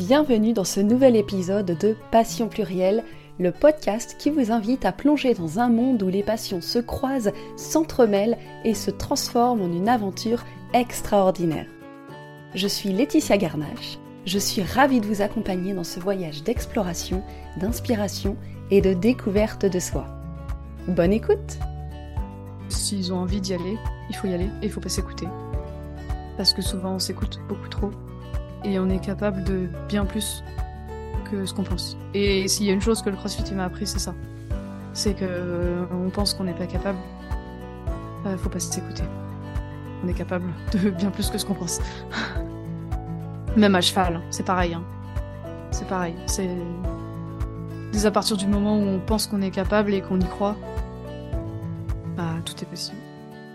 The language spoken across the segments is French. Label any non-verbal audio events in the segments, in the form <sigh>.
Bienvenue dans ce nouvel épisode de Passion plurielle, le podcast qui vous invite à plonger dans un monde où les passions se croisent, s'entremêlent et se transforment en une aventure extraordinaire. Je suis Laetitia Garnache. Je suis ravie de vous accompagner dans ce voyage d'exploration, d'inspiration et de découverte de soi. Bonne écoute S'ils ont envie d'y aller, il faut y aller et il faut pas s'écouter. Parce que souvent on s'écoute beaucoup trop et on est capable de bien plus que ce qu'on pense. Et s'il y a une chose que le CrossFit m'a appris, c'est ça. C'est que euh, on pense qu'on n'est pas capable. Il faut pas s'écouter. On est capable de bien plus que ce qu'on pense. <laughs> Même à cheval, hein, c'est pareil. Hein. C'est pareil. C'est dès à partir du moment où on pense qu'on est capable et qu'on y croit, bah tout est possible.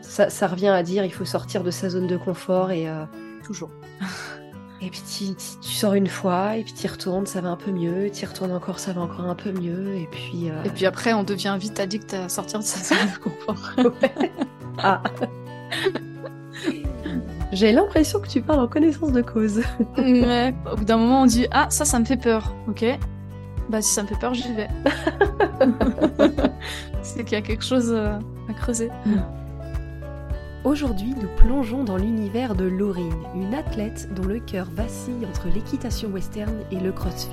Ça, ça, revient à dire il faut sortir de sa zone de confort et euh... toujours. <laughs> et puis tu, tu, sors une fois et puis tu retournes, ça va un peu mieux. Tu retournes encore, ça va encore un peu mieux. Et puis. Euh... Et puis après, on devient vite addict à sortir de sa zone de confort. Ah. J'ai l'impression que tu parles en connaissance de cause. <laughs> ouais, au bout d'un moment, on dit Ah, ça, ça me fait peur, ok Bah, si ça me fait peur, j'y vais. <laughs> C'est qu'il y a quelque chose euh, à creuser. Aujourd'hui, nous plongeons dans l'univers de Laurine, une athlète dont le cœur vacille entre l'équitation western et le crossfit.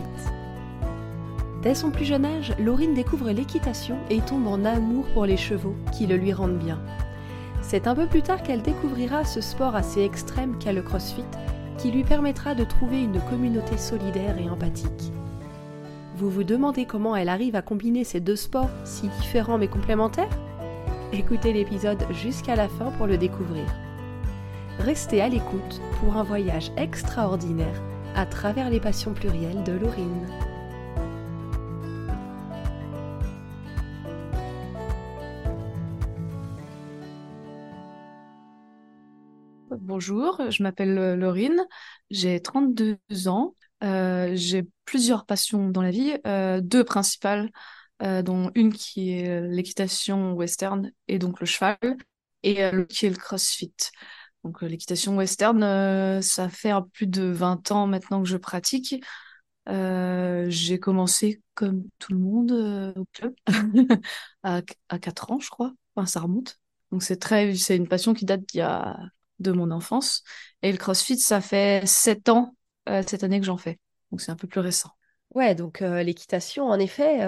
Dès son plus jeune âge, Laurine découvre l'équitation et tombe en amour pour les chevaux qui le lui rendent bien. C'est un peu plus tard qu'elle découvrira ce sport assez extrême qu'est le crossfit, qui lui permettra de trouver une communauté solidaire et empathique. Vous vous demandez comment elle arrive à combiner ces deux sports si différents mais complémentaires? Écoutez l'épisode jusqu'à la fin pour le découvrir. Restez à l'écoute pour un voyage extraordinaire à travers les passions plurielles de Laurine. Bonjour, je m'appelle Laurine, j'ai 32 ans, euh, j'ai plusieurs passions dans la vie, euh, deux principales, euh, dont une qui est l'équitation western et donc le cheval, et l'autre qui est le crossfit. Donc l'équitation western, ça fait plus de 20 ans maintenant que je pratique. j'ai commencé comme tout le monde au club <laughs> à, à 4 ans, je crois. Enfin, ça remonte. Donc c'est très, c'est une passion qui date d'il y a de mon enfance. Et le CrossFit, ça fait sept ans euh, cette année que j'en fais. Donc c'est un peu plus récent. Ouais, donc l'équitation, en effet,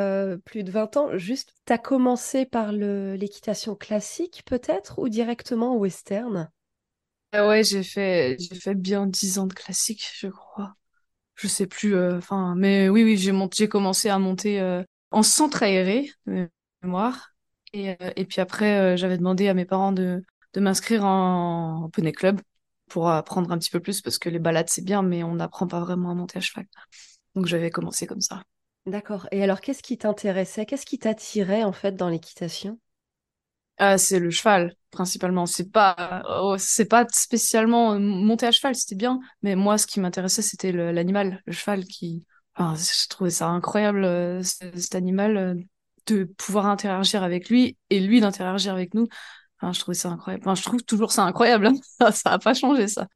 plus de 20 ans. Juste, tu as commencé par l'équitation classique peut-être ou directement western? Ouais, j'ai fait, fait bien 10 ans de classique, je crois. Je sais plus, enfin, mais oui, oui, j'ai commencé à monter en centre aéré, de mémoire. Et, et puis après, j'avais demandé à mes parents de, de m'inscrire en, poney club pour apprendre un petit peu plus parce que les balades c'est bien mais on n'apprend pas vraiment à monter à cheval. Donc j'avais commencé comme ça. D'accord. Et alors qu'est-ce qui t'intéressait? Qu'est-ce qui t'attirait en fait dans l'équitation? Ah, c'est le cheval principalement. C'est pas, oh, c'est pas spécialement euh, monter à cheval, c'était bien, mais moi ce qui m'intéressait c'était l'animal, le, cheval qui. Enfin, je trouvais ça incroyable euh, cet animal euh, de pouvoir interagir avec lui et lui d'interagir avec nous je trouvais ça incroyable. Enfin, je trouve toujours ça incroyable. Hein. <laughs> ça n'a pas changé, ça.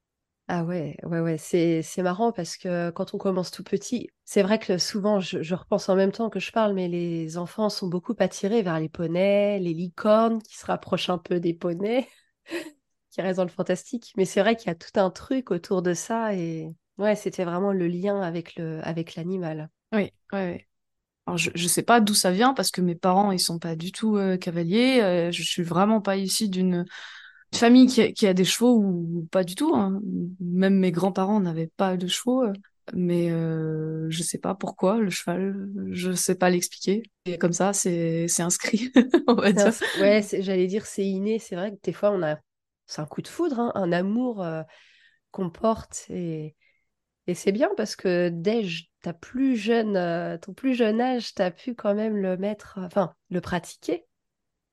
Ah ouais, ouais, ouais. C'est, c'est marrant parce que quand on commence tout petit, c'est vrai que souvent, je, je, repense en même temps que je parle, mais les enfants sont beaucoup attirés vers les poneys, les licornes qui se rapprochent un peu des poneys, <laughs> qui restent dans le fantastique. Mais c'est vrai qu'il y a tout un truc autour de ça et ouais, c'était vraiment le lien avec, le, avec l'animal. Oui, ouais, ouais. Alors, je ne sais pas d'où ça vient parce que mes parents, ils sont pas du tout euh, cavaliers. Euh, je suis vraiment pas issue d'une famille qui a, qui a, des chevaux ou pas du tout. Hein. Même mes grands-parents n'avaient pas de chevaux. Euh, mais euh, je sais pas pourquoi le cheval, je sais pas l'expliquer. Et comme ça, c'est inscrit, <laughs> on va dire. Ouais, j'allais dire c'est inné. C'est vrai que des fois on a, c'est un coup de foudre, hein, un amour euh, qu'on porte et et c'est bien parce que dès ta plus jeune, euh, ton plus jeune âge, tu as pu quand même le mettre, enfin, le pratiquer.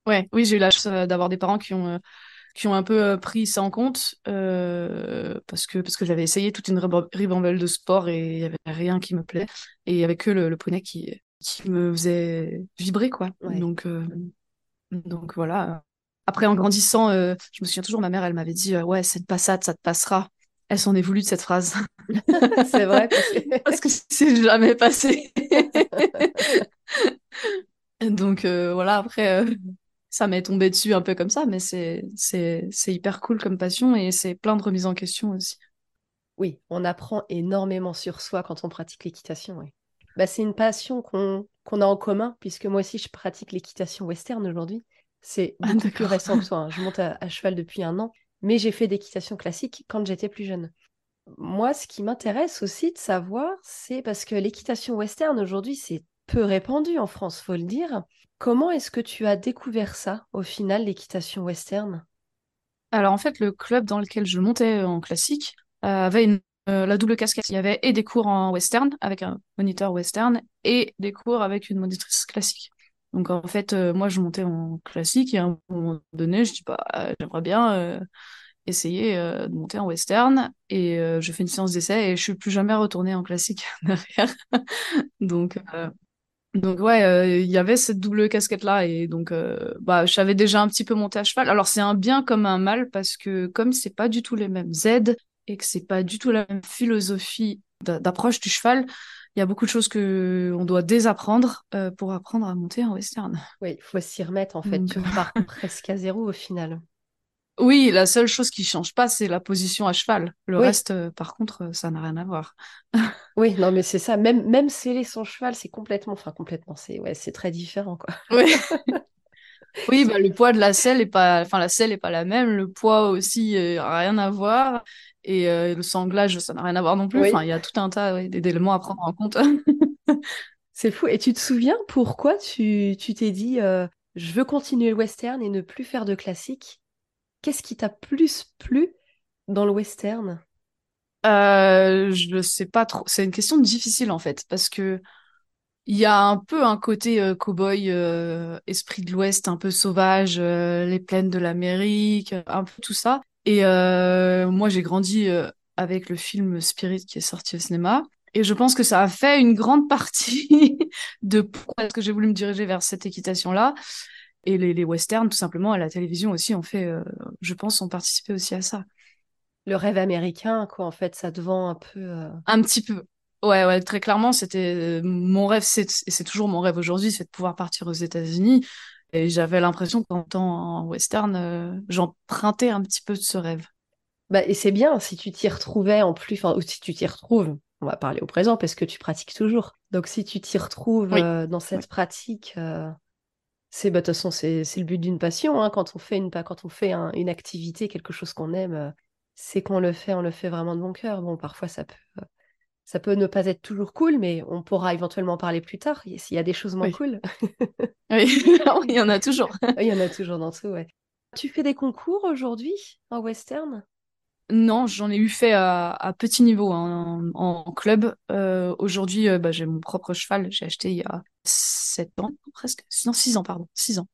Ouais, oui, j'ai eu la chance euh, d'avoir des parents qui ont, qui ont un peu pris ça en compte parce que, parce que j'avais essayé toute une ribambelle de sport et il n'y avait rien qui me plaît. Et il y avait que le, le poney qui, qui me faisait vibrer, quoi. Donc, donc voilà. Après, en grandissant, je me souviens toujours, ma mère, elle m'avait dit Ouais, cette passade, ça te passera. Elle s'en est voulu de cette phrase. <laughs> c'est vrai. <laughs> Parce que c'est jamais passé. <laughs> Donc euh, voilà, après, euh, ça m'est tombé dessus un peu comme ça, mais c'est, c'est, c'est hyper cool comme passion et c'est plein de remises en question aussi. Oui, on apprend énormément sur soi quand on pratique l'équitation. Oui. Bah, c'est une passion qu'on, qu'on a en commun, puisque moi aussi je pratique l'équitation western aujourd'hui. C'est ah, beaucoup plus récent que toi. Hein. Je monte <laughs> à, cheval depuis un an, mais j'ai fait d'équitation classique quand j'étais plus jeune. Moi, ce qui m'intéresse aussi de savoir, c'est parce que l'équitation western aujourd'hui, c'est peu répandu en France, faut le dire. Comment est-ce que tu as découvert ça, au final, l'équitation western? Alors en fait, le club dans lequel je montais en classique euh, avait euh, la double casquette. Il y avait et des cours en western avec un moniteur western et des cours avec une monitrice classique. Donc en fait, euh, moi je montais en classique et à un moment donné, je dis bah j'aimerais bien essayer de monter en western et je fais une séance d'essai et je suis plus jamais retournée en classique <laughs> derrière. donc donc ouais, euh, il y avait cette double casquette là et donc euh, bah je savais déjà un petit peu monter à cheval. Alors c'est un bien comme un mal parce que comme c'est pas du tout les mêmes aides et que c'est pas du tout la même philosophie d'approche du cheval, il y a beaucoup de choses que on doit désapprendre euh, pour apprendre à monter en western. Oui, il faut s'y remettre en fait. Tu pars <laughs> presque à zéro au final. Oui, la seule chose qui change pas, c'est la position à cheval. Le reste, euh, par contre, euh, ça n'a rien à voir. <laughs> oui, non, mais c'est ça. Même, même sceller son cheval, c'est complètement, enfin complètement, c'est ouais, c'est très différent, quoi. Oui. <laughs> oui, bah, le poids de la selle est pas, enfin la selle est pas la même. Le poids aussi euh, rien à voir. Et le sanglage, ça n'a rien à voir non plus. Enfin, il y a tout un tas d'éléments à prendre en compte. <laughs> c'est fou. Et tu te souviens pourquoi tu t'es dit, je veux continuer le western et ne plus faire de classique? Qu'est-ce qui t'a plus plu dans le western? Euh, Je ne sais pas trop. C'est une question difficile en fait, parce que il y a un peu un côté euh, cow-boy, euh, esprit de l'Ouest, un peu sauvage, les plaines de l'Amérique, un peu tout ça. Et moi, j'ai grandi avec le film Spirit qui est sorti au cinéma. Et je pense que ça a fait une grande partie <laughs> de pourquoi est-ce que j'ai voulu me diriger vers cette équitation-là. Et les, westerns, tout simplement, à la télévision aussi, ont fait, euh, je pense, ont participé aussi à ça. Le rêve américain, quoi, en fait, ça te vend un peu. Euh, un petit peu. Ouais, ouais, très clairement, c'était mon rêve, c'est, et c'est toujours mon rêve aujourd'hui, c'est de pouvoir partir aux États-Unis. Et j'avais l'impression qu'en temps en western, euh, j'empruntais un petit peu de ce rêve. Bah, et c'est bien si tu t'y retrouvais en plus, enfin, ou si tu t'y retrouves, on va parler au présent parce que tu pratiques toujours. Donc si tu t'y retrouves dans cette pratique, c'est bah, de toute façon c'est le but d'une passion hein. quand on fait une quand on fait une activité quelque chose qu'on aime euh, c'est qu'on le fait on le fait vraiment de bon cœur bon parfois ça peut euh, ça peut ne pas être toujours cool mais on pourra éventuellement parler plus tard s'il y a des choses moins cool <laughs> <laughs> oui il y en a toujours <laughs> il y en a toujours dans tout ouais tu fais des concours aujourd'hui en western? Non, j'en ai eu fait à, petit niveau hein, en, club. Euh, aujourd'hui, bah, j'ai mon propre cheval. J'ai acheté il y a 7 ans, presque. Non, 6 ans, pardon. 6 ans.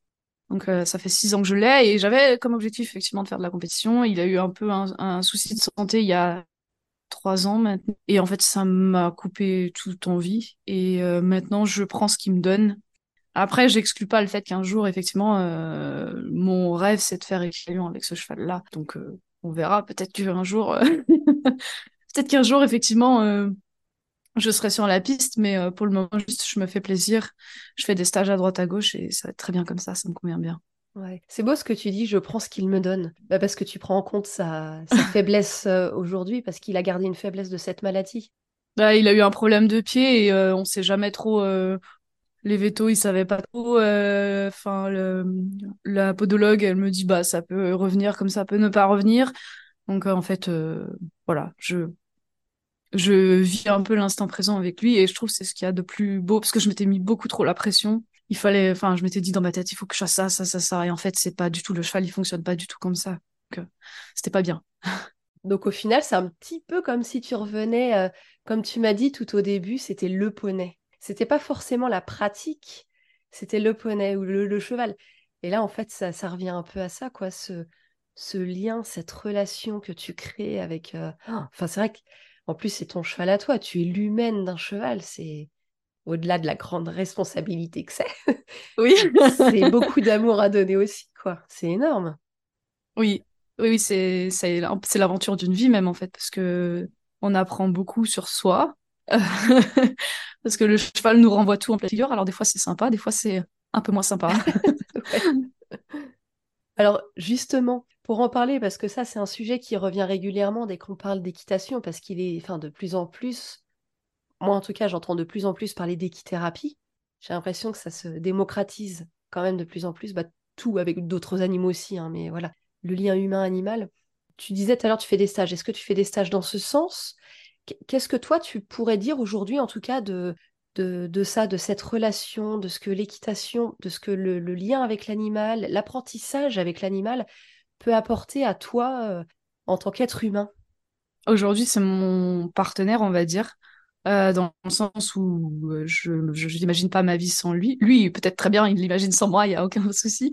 Donc euh, ça fait 6 ans que je l'ai et j'avais comme objectif effectivement de faire de la compétition. Il a eu un peu un, souci de santé il y a 3 ans maintenant. Et en fait, ça m'a coupé toute envie. Et euh, maintenant, je prends ce qu'il me donne. Après, j'exclus pas le fait qu'un jour, effectivement, euh, mon rêve, c'est de faire équilibre avec ce cheval-là. Donc, on verra. Peut-être qu'un jour, <laughs> peut-être qu'un jour, effectivement, je serai sur la piste, mais euh, pour le moment, juste, je me fais plaisir. Je fais des stages à droite à gauche et ça va être très bien comme ça, ça me convient bien. Ouais. C'est beau ce que tu dis, je prends ce qu'il me donne. Bah, parce que tu prends en compte sa, <laughs> faiblesse euh, aujourd'hui, parce qu'il a gardé une faiblesse de cette maladie. Bah, il a eu un problème de pied et euh, on sait jamais trop. Les vétos, ils savaient pas trop. Enfin, la podologue, elle me dit bah ça peut revenir comme ça peut ne pas revenir. Donc en fait, voilà, je je vis un peu l'instant présent avec lui et je trouve c'est ce qu'il y a de plus beau parce que je m'étais mis beaucoup trop la pression. Il fallait, enfin, je m'étais dit dans ma tête, il faut que je fasse ça, ça, ça, ça. Et en fait, c'est pas du tout le cheval, il fonctionne pas du tout comme ça. Donc, euh, c'était pas bien. <laughs> Donc, au final, c'est un petit peu comme si tu revenais, euh, comme tu m'as dit tout au début, c'était le poney. C'était pas forcément la pratique, c'était le poney ou le, cheval. Et là, en fait, ça, revient un peu à ça, quoi, ce, ce lien, cette relation que tu crées avec. Euh, enfin, c'est vrai que en plus, c'est ton cheval à toi. Tu es l'humaine d'un cheval. C'est au-delà de la grande responsabilité que c'est. Oui. <laughs> c'est <laughs> beaucoup d'amour à donner aussi, quoi. C'est énorme. Oui. Oui, oui, c'est c'est l'aventure d'une vie même en fait, parce que on apprend beaucoup sur soi, <laughs> parce que le cheval nous renvoie tout en pleine figure. Alors des fois c'est sympa, des fois c'est un peu moins sympa. Alors justement, pour en parler, parce que ça c'est un sujet qui revient régulièrement dès qu'on parle d'équitation, parce qu'il est, enfin, de plus en plus, moi en tout cas j'entends de plus en plus parler d'équithérapie. J'ai l'impression que ça se démocratise quand même de plus en plus, bah, tout avec d'autres animaux aussi, hein, mais voilà, le lien humain-animal. Tu disais tout à l'heure, tu fais des stages. Est-ce que tu fais des stages dans ce sens? Qu'est-ce que toi, tu pourrais dire aujourd'hui, en tout cas, de, de, ça, de cette relation, de ce que l'équitation, de ce que le, lien avec l'animal, l'apprentissage avec l'animal peut apporter à toi euh, en tant qu'être humain? Aujourd'hui, c'est mon partenaire, on va dire. Euh, dans le sens où euh, je n'imagine pas ma vie sans lui. Lui, peut-être très bien, il l'imagine sans moi, il n'y a aucun <laughs> souci.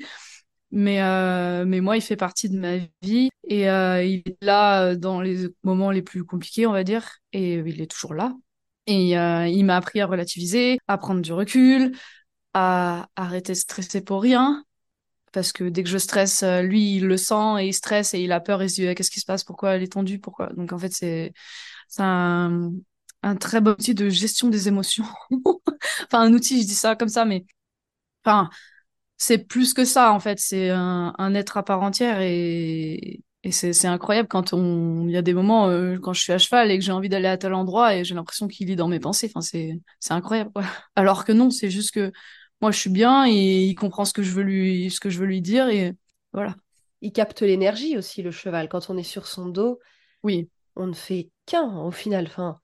Mais, mais moi, il fait partie de ma vie et il est là dans les moments les plus compliqués, on va dire, et il est toujours là. Et il m'a appris à relativiser, à prendre du recul, à arrêter de stresser pour rien. Parce que dès que je stresse, lui, il le sent et il stresse et il a peur et il se dit qu'est-ce qui se passe, pourquoi elle est tendue, pourquoi? Donc en fait, c'est un, un très bon outil de gestion des émotions. <laughs> enfin, un outil, je dis ça comme ça, mais enfin, c'est plus que ça en fait. C'est un, être à part entière et, c'est incroyable quand on il y a des moments euh, quand je suis à cheval et que j'ai envie d'aller à tel endroit et j'ai l'impression qu'il lit dans mes pensées. Enfin c'est incroyable alors que non c'est juste que moi je suis bien et il comprend ce que je veux lui ce que je veux lui dire et voilà il capte l'énergie aussi le cheval quand on est sur son dos oui on ne fait qu'un au final enfin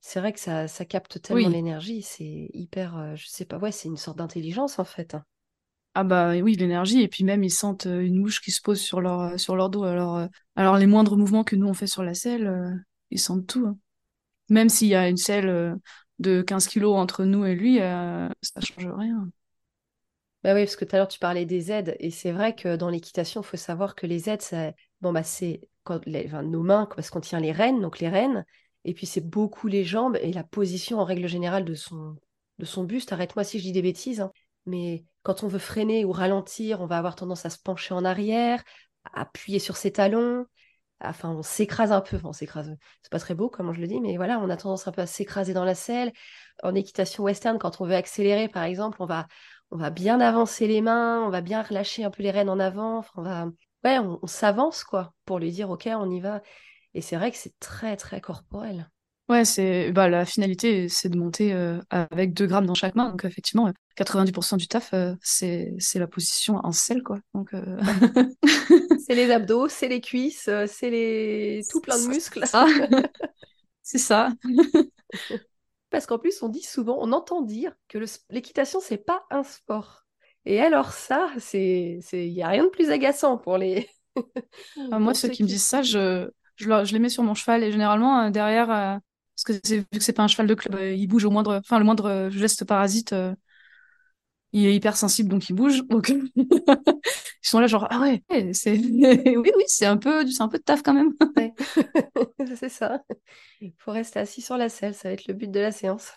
c'est vrai que ça, ça capte tellement l'énergie c'est hyper euh, je sais pas ouais c'est une sorte d'intelligence en fait hein. Ah bah oui, l'énergie, et puis même ils sentent euh, une mouche qui se pose sur leur, euh, sur leur dos. Alors, euh, alors les moindres mouvements que nous on fait sur la selle, ils sentent tout. Hein. Même s'il y a une selle de 15 kilos entre nous et lui, ça change rien. Bah oui, parce que tout à l'heure tu parlais des aides, et c'est vrai que dans l'équitation, il faut savoir que les aides, bon, bah, c'est nos mains, parce qu'on tient les rênes, donc les rênes, et puis c'est beaucoup les jambes et la position en règle générale de son, de son buste. Arrête-moi si je dis des bêtises, hein. mais quand on veut freiner ou ralentir, on va avoir tendance à se pencher en arrière, appuyer sur ses talons. Enfin, on s'écrase un peu. Enfin, on s'écrase. C'est pas très beau, comme je le dis, mais voilà, on a tendance un peu à s'écraser dans la selle. En équitation western, quand on veut accélérer, par exemple, on va, on va bien avancer les mains, on va bien relâcher un peu les rênes en avant. On va, ouais, on s'avance quoi, pour lui dire, ok, on y va. Et c'est vrai que c'est très, très corporel. Ouais, c'est bah, la finalité, c'est de monter euh, avec 2 grammes dans chaque main. Donc effectivement, 90% du taf, euh, c'est c'est la position en selle, quoi. Donc euh, <laughs> c'est les <laughs> abdos, c'est les cuisses, c'est les tout plein de muscles. C'est ça. <laughs> Parce qu'en plus, on dit souvent, on entend dire que l'équitation, c'est pas un sport. Et alors ça, c'est il y a rien de plus agaçant pour les. Ah, moi, ceux qui me disent ça, je je, je les mets sur mon cheval et généralement derrière parce que vu que c'est pas un cheval de club, euh, il bouge au moindre, enfin le moindre euh, geste parasite, euh, il est hyper sensible donc il bouge. Donc <laughs> ils sont là genre ah ouais, c'est <laughs> oui oui c'est un peu c'est un peu de taf quand même. <laughs> c'est ça. Il faut rester assis sur la selle, ça va être le but de la séance.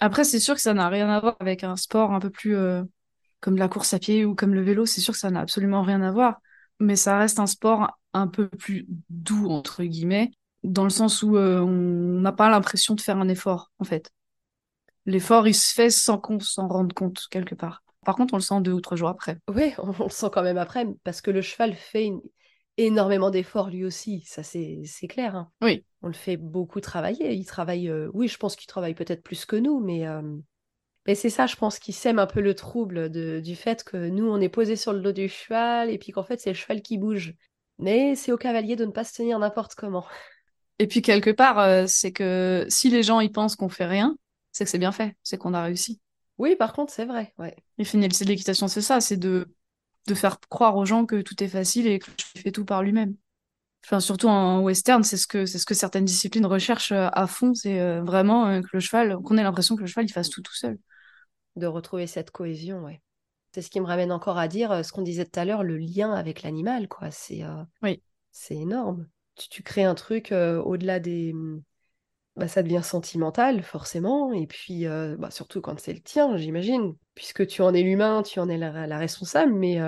Après c'est sûr que ça n'a rien à voir avec un sport un peu plus comme la course à pied ou comme le vélo. C'est sûr que ça n'a absolument rien à voir, mais ça reste un sport un peu plus doux entre guillemets dans le sens où euh, on n'a pas l'impression de faire un effort, en fait. L'effort, il se fait sans qu'on s'en rende compte, quelque part. Par contre, on le sent deux ou trois jours après. Oui, on, le sent quand même après, parce que le cheval fait énormément d'efforts lui aussi, ça c'est clair. Hein. Oui. On le fait beaucoup travailler. Il travaille, euh, oui, je pense qu'il travaille peut-être plus que nous, mais, euh, mais c'est ça, je pense, qui sème un peu le trouble de, du fait que nous, on est posé sur le dos du cheval, et puis qu'en fait, c'est le cheval qui bouge. Mais c'est au cavalier de ne pas se tenir n'importe comment. Et puis quelque part, euh, c'est que si les gens ils pensent qu'on fait rien, c'est que c'est bien fait, c'est qu'on a réussi. Oui, par contre, c'est vrai. Ouais. Et finalité de l'équitation, c'est ça, c'est de, de faire croire aux gens que tout est facile et que je fais tout par lui-même. Enfin, surtout en western, c'est ce que c'est ce que certaines disciplines recherchent euh, à fond, c'est euh, vraiment que le cheval, qu'on ait l'impression que le cheval il fasse tout tout seul. De retrouver cette cohésion, ouais. C'est ce qui me ramène encore à dire ce qu'on disait tout à l'heure, le lien avec l'animal, quoi. C'est oui. c'est énorme tu, crées un truc au-delà des. Mmh, bah, ça devient sentimental, forcément, et puis bah, surtout quand c'est le tien, j'imagine, puisque tu en es l'humain, tu en es la, responsable, mais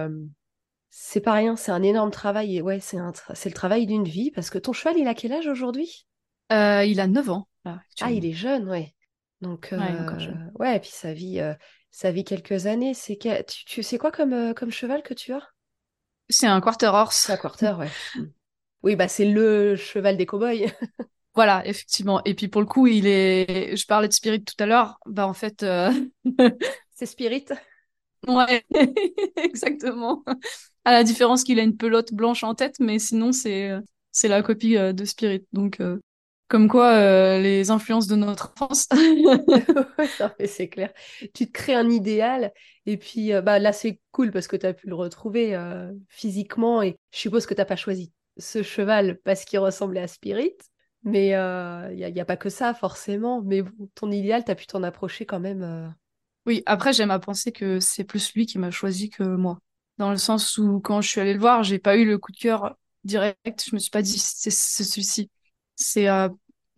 C'est pas rien, c'est un énorme travail. Et ouais, c'est le travail d'une vie. Parce que ton cheval, il a quel âge aujourd'hui? Euh, Il a 9 ans. ah, il est jeune, ouais. Donc, euh, ouais, et puis sa vie, euh, sa vie quelques années. C'est tu, tu sais quoi comme, comme cheval que tu as? C'est un quarter horse. C'est un quarter, ouais. <laughs> Oui, bah c'est le cheval des cowboys. <laughs> Voilà, effectivement. Et puis pour le coup, il est. Je parlais de Spirit tout à l'heure. Bah en fait. <laughs> c'est Spirit. Ouais, <laughs> exactement. À la différence qu'il a une pelote blanche en tête, mais sinon c'est euh, c'est la copie euh, de Spirit. Donc euh, comme quoi les influences de notre enfance. c'est clair. Tu te crées un idéal et puis bah là c'est cool parce que tu as pu le retrouver physiquement et je suppose que tu n'as pas choisi ce cheval parce qu'il ressemblait à Spirit. Mais il n'y a, a, pas que ça forcément. Mais ton idéal, tu as pu t'en approcher quand même. Oui, après j'aime à penser que c'est plus lui qui m'a choisi que moi dans le sens où quand je suis allée le voir, j'ai pas eu le coup de cœur direct. Je me suis pas dit c'est celui-ci. C'est euh,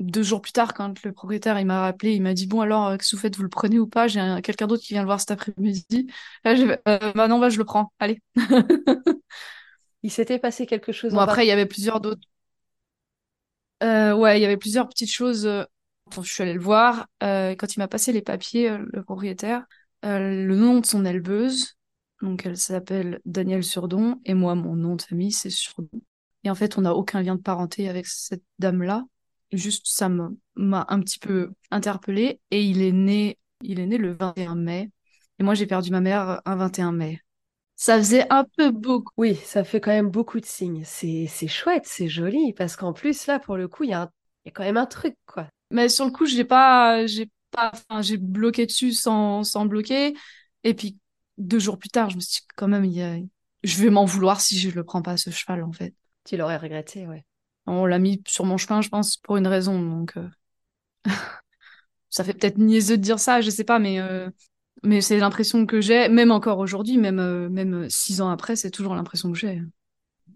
deux jours plus tard quand le propriétaire il m'a rappelé, il m'a dit bon alors euh, que vous faites, vous le prenez ou pas? J'ai quelqu'un d'autre qui vient le voir cet après-midi. Là, euh, bah non bah je le prends. Allez. <laughs> il s'était passé quelque chose. Bon après il y avait plusieurs d'autres. ouais, il y avait plusieurs petites choses. Quand je suis allée le voir, quand il m'a passé les papiers, le propriétaire, le nom de son éleveuse, donc elle s'appelle Danielle Surdon et moi mon nom de famille c'est Surdon. Et en fait on n'a aucun lien de parenté avec cette dame-là. Juste ça m'a un petit peu interpellée et il est né il est né le 21 mai et moi j'ai perdu ma mère un 21 mai. Ça faisait un peu beaucoup. Oui, ça fait quand même beaucoup de signes. C'est chouette, c'est joli parce qu'en plus là pour le coup il y, a y a quand même un truc quoi. Mais sur le coup j'ai pas j'ai pas enfin, j'ai bloqué dessus sans sans bloquer et puis deux jours plus tard, je me suis dit, quand même, il y a... je vais m'en vouloir si je le prends pas, ce cheval, en fait. Tu l'aurais regretté, ouais. On l'a mis sur mon chemin, je pense, pour une raison, donc... Euh, <laughs> ça fait peut-être niaiseux de dire ça, je sais pas, mais... Euh, mais c'est l'impression que j'ai, même encore aujourd'hui, même, euh, même six ans après, c'est toujours l'impression que j'ai.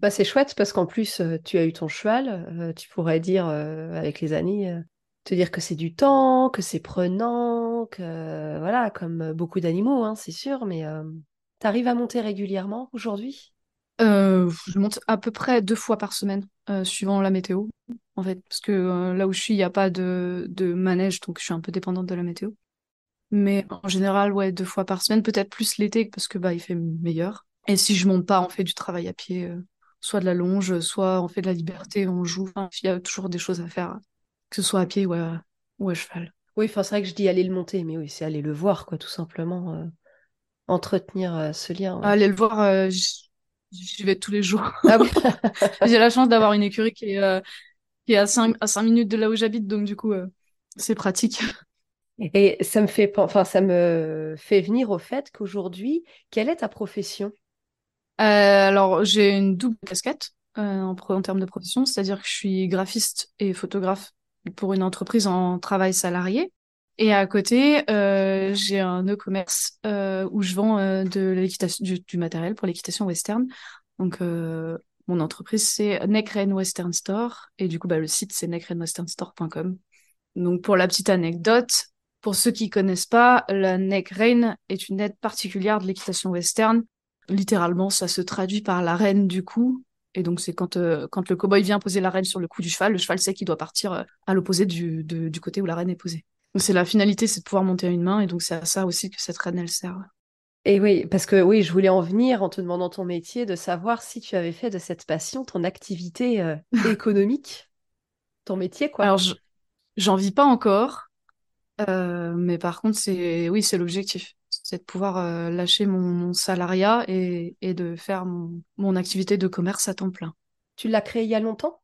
Bah, c'est chouette parce qu'en plus, tu as eu ton cheval. tu pourrais dire, avec les années, te dire que c'est du temps, que c'est prenant, que voilà, comme beaucoup d'animaux, hein, c'est sûr, mais euh, tu arrives à monter régulièrement aujourd'hui? Euh, Je monte à peu près deux fois par semaine, euh, suivant la météo, en fait, parce que là où je suis, il n'y a pas de, de manège, donc je suis un peu dépendante de la météo. Mais en général, ouais, deux fois par semaine, peut-être plus l'été, parce que bah il fait meilleur. Et si je monte pas, on fait du travail à pied, soit de la longe, soit on fait de la liberté, on joue. il y a toujours des choses à faire que ce soit à pied ou à, cheval. Oui, c'est vrai que je dis aller le monter, mais oui, c'est aller le voir, quoi, tout simplement. Euh, entretenir euh, ce lien. Aller le voir, euh, j'y vais tous les jours. <laughs> Ah <laughs> J'ai la chance d'avoir une écurie qui est, qui est à 5 à cinq minutes de là où j'habite, donc du coup, c'est pratique. Et ça me fait, enfin, ça me fait venir au fait qu'aujourd'hui, quelle est ta profession? Alors, j'ai une double casquette en, en termes de profession, c'est-à-dire que je suis graphiste et photographe pour une entreprise en travail salarié. Et à côté, euh, j'ai un e-commerce euh, où je vends euh, de l'équitation, du, matériel pour l'équitation western. Donc, euh, mon entreprise, c'est Neckrain Western Store. Et du coup, bah, le site, c'est neckrainwesternstore.com. Donc, pour la petite anecdote, pour ceux qui connaissent pas, la Neckrain est une aide particulière de l'équitation western. Littéralement, ça se traduit par la reine du coup, et donc, c'est quand, euh, quand le cowboy vient poser la reine sur le cou du cheval, le cheval sait qu'il doit partir euh, à l'opposé du, du côté où la reine est posée. Donc, c'est la finalité, c'est de pouvoir monter à une main, et donc c'est à ça aussi que cette reine, elle sert. Et oui, parce que oui, je voulais en venir en te demandant ton métier, de savoir si tu avais fait de cette passion ton activité euh, <laughs> économique, ton métier, quoi. Alors, j'en vis pas encore, mais par contre, c'est oui, c'est l'objectif c'est de pouvoir euh, lâcher mon, salariat et, de faire mon, activité de commerce à temps plein. Tu l'as créé il y a longtemps?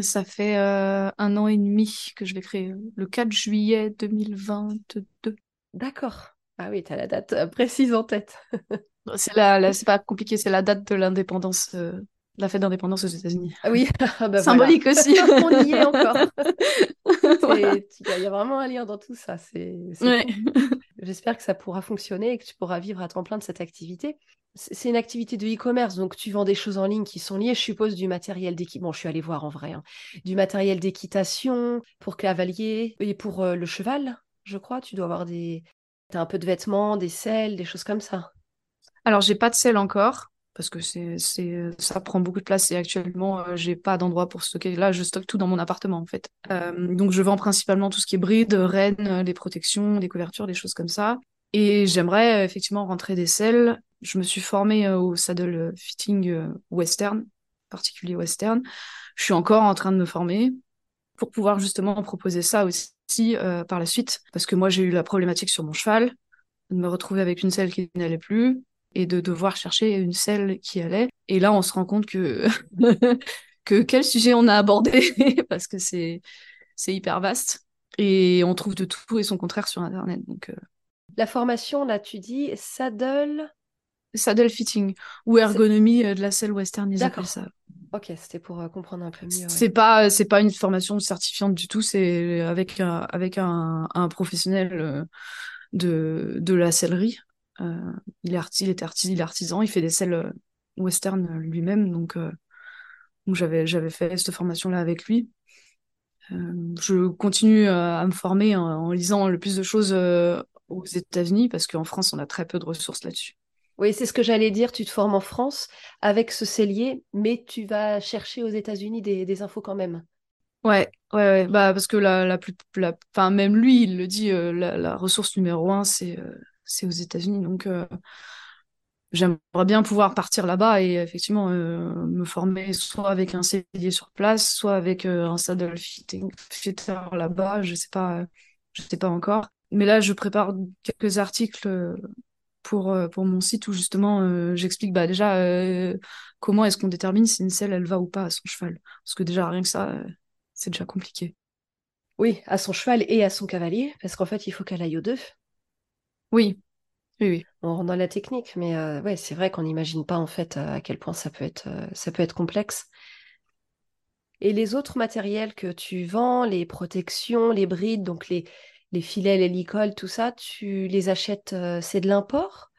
Ça fait euh, un an et demi que je l'ai créé, le 4 juillet 2022. D'accord. Ah oui, tu as la date euh, précise en tête. <laughs> c'est la, c'est pas compliqué, c'est la date de l'indépendance la fête d'indépendance aux États-Unis. Ah oui, <laughs> ah bah symbolique aussi. <laughs> On y est encore. <laughs> Il y a vraiment un lien dans tout ça. C'est, J'espère que ça pourra fonctionner et que tu pourras vivre à temps plein de cette activité. C'est une activité de e-commerce, donc tu vends des choses en ligne qui sont liées, je suppose, du matériel d'équitation. Bon, je suis allée voir en vrai. Hein. Du matériel d'équitation pour cavalier et pour euh, le cheval, je crois. Tu dois avoir des. As un peu de vêtements, des selles, des choses comme ça. Alors, j'ai pas de selle encore parce que ça prend beaucoup de place et actuellement, euh, j'ai pas d'endroit pour stocker. Là, je stocke tout dans mon appartement, en fait. Euh, donc, je vends principalement tout ce qui est bride, rennes, les protections, les couvertures, des choses comme ça. Et j'aimerais effectivement rentrer des selles. Je me suis formée au saddle fitting western, particulier western. Je suis encore en train de me former pour pouvoir justement proposer ça aussi par la suite. Parce que moi, j'ai eu la problématique sur mon cheval de me retrouver avec une selle qui n'allait plus et de devoir chercher une selle qui allait. Et là, on se rend compte que, <laughs> que quel sujet on a abordé <laughs> parce que c'est, c'est hyper vaste et on trouve de tout et son contraire sur Internet. Donc, euh. La formation, là, tu dis saddle Saddle fitting ou ergonomie euh, de la selle western, ils appellent ça. Ok, c'était pour euh, comprendre un peu mieux. C'est pas c'est pas une formation certifiante du tout, c'est avec un, avec un, un professionnel de, de la sellerie. Euh, il, est il, était artisan, il est artisan, il fait des selles euh, western euh, lui-même, donc, donc j'avais, j'avais fait cette formation-là avec lui. je continue à me former en, lisant le plus de choses aux États-Unis parce qu'en France, on a très peu de ressources là-dessus. Oui, c'est ce que j'allais dire. Tu te formes en France avec ce cellier, mais tu vas chercher aux États-Unis des, des, infos quand même. Ouais, ouais, ouais. Bah, parce que la, la plus, la, enfin, même lui, il le dit, euh, la, la, ressource numéro un, c'est euh, c'est aux États-Unis. Donc, euh, j'aimerais bien pouvoir partir là-bas et effectivement me former soit avec un cellier sur place, soit avec un saddle fitting, là-bas. Je sais pas, je sais pas encore. Mais là, je prépare quelques articles pour, pour mon site où justement j'explique bah, déjà comment est-ce qu'on détermine si une selle elle va ou pas à son cheval. Parce que déjà, rien que ça c'est déjà compliqué. Oui, à son cheval et à son cavalier, parce qu'en fait, il faut qu'elle aille aux deux. Oui, oui, oui. On rentre dans la technique, mais euh, ouais, c'est vrai qu'on n'imagine pas en fait euh, à quel point ça peut être, euh, ça peut être complexe. Et les autres matériels que tu vends, les protections, les brides, donc les, les filets, les licoles, tout ça, tu les achètes, c'est de l'import?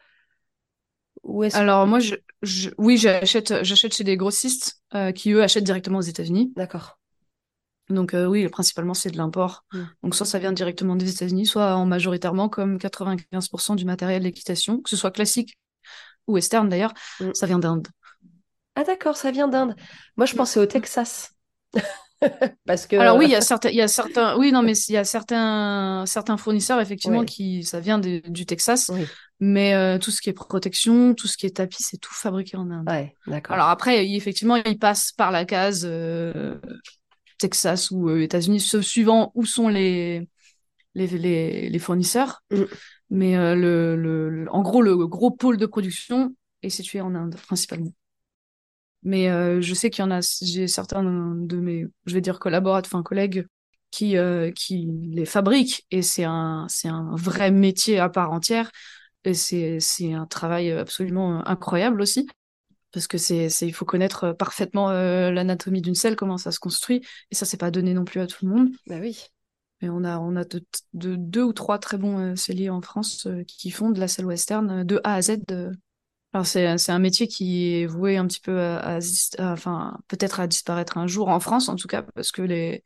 Ou Alors moi, je, oui, j'achète, j'achète chez des grossistes qui eux achètent directement aux États-Unis. D'accord. Donc euh, oui, principalement c'est de l'import. Mm. Donc soit ça vient directement des États-Unis, soit en majoritairement comme 95% du matériel d'équitation, que ce soit classique ou western d'ailleurs, mm. ça vient d'Inde. Ah d'accord, ça vient d'Inde. Moi je mm. pensais au Texas. <laughs> Parce que alors oui, il y a certains, il y a certains, oui non mais il y a certains, certains fournisseurs effectivement qui ça vient du Texas, mais euh, tout ce qui est protection, tout ce qui est tapis, c'est tout fabriqué en Inde. Ouais, d'accord. Alors après, effectivement, ils passent par la case euh, Texas ou euh, États-Unis, suivant où sont les, les, les, fournisseurs. Mm. Mais euh, le, le, en gros, le gros pôle de production est situé en Inde, principalement. Mais euh, je sais qu'il y en a, j'ai certains de mes, je vais dire collaborateurs, enfin collègues, qui, qui les fabriquent et c'est un, c'est un vrai métier à part entière. Et c'est, c'est un travail absolument incroyable aussi parce que c'est, il faut connaître euh, parfaitement euh, l'anatomie d'une selle, comment ça se construit, et ça, c'est pas donné non plus à tout le monde. Bah oui. Mais on a, on a de, deux ou trois très bons euh, celliers en France qui font de la selle western de A à Z. Alors c'est, c'est un métier qui est voué un petit peu à, enfin, peut-être à disparaître un jour en France, en tout cas, parce que les,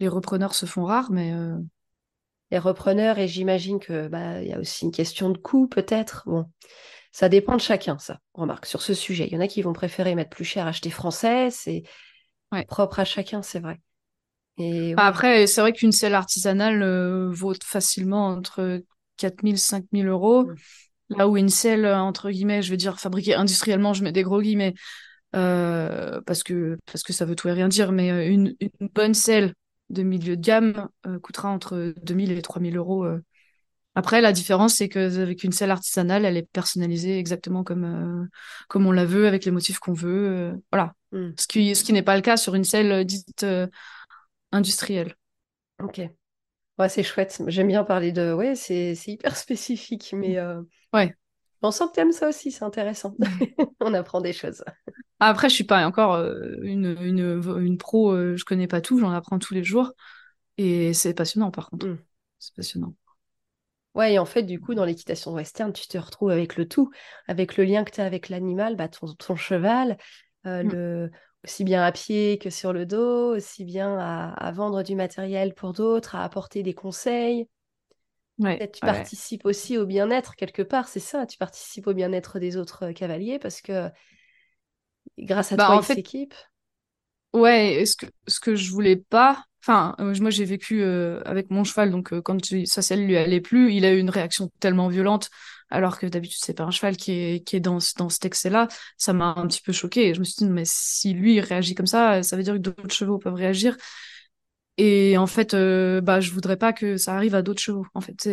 les repreneurs se font rares, mais les repreneurs et j'imagine que bah il y a aussi une question de coût peut-être. Bon, ça dépend de chacun, ça, remarque, sur ce sujet. Il y en a qui vont préférer mettre plus cher, acheter français, c'est propre à chacun, c'est vrai. Et, bah, Après, c'est vrai qu'une selle artisanale euh, vaut facilement entre 4000 5000 euros. Mm. Là où une selle, entre guillemets, je veux dire fabriquée industriellement, je mets des gros guillemets, euh, parce, que, parce que ça veut tout et rien dire, mais euh, une, une bonne selle de milieu de gamme coûtera entre 2000 et 3000 euros après, la différence, c'est qu'avec une selle artisanale, elle est personnalisée exactement comme, euh, comme on la veut, avec les motifs qu'on veut. Euh, voilà. Hmm. Ce qui, ce qui n'est pas le cas sur une selle dite euh, industrielle. Ok. Ouais, c'est chouette. J'aime bien parler de. Ouais, c'est hyper <laughs> spécifique, mais. Ouais. On sent que tu aimes ça aussi, c'est intéressant. <laughs> on apprend des choses. Après, je suis pas encore une, une, une pro, je connais pas tout, j'en apprends tous les jours. Et c'est passionnant, par contre. Hmm. C'est passionnant. Ouais, et en fait, du coup, dans l'équitation western, tu te retrouves avec le tout, avec le lien que tu as avec l'animal, bah, ton, cheval, euh, mmh. le, aussi bien à pied que sur le dos, aussi bien à, vendre du matériel pour d'autres, à apporter des conseils. Ouais, tu participes aussi au bien-être quelque part, c'est ça, tu participes au bien-être des autres euh, cavaliers parce que grâce à Bah, toi en et fait- cette équipe. Ouais, ce que, ce que je voulais pas, enfin, euh, moi j'ai vécu euh, avec mon cheval, donc euh, quand sa selle lui allait plus, il a eu une réaction tellement violente, alors que d'habitude c'est pas un cheval qui est, qui est dans, dans cet excès-là, ça m'a un petit peu choqué. Je me suis dit, mais si lui réagit comme ça, ça veut dire que d'autres chevaux peuvent réagir. Et en fait, bah, je voudrais pas que ça arrive à d'autres chevaux, en fait.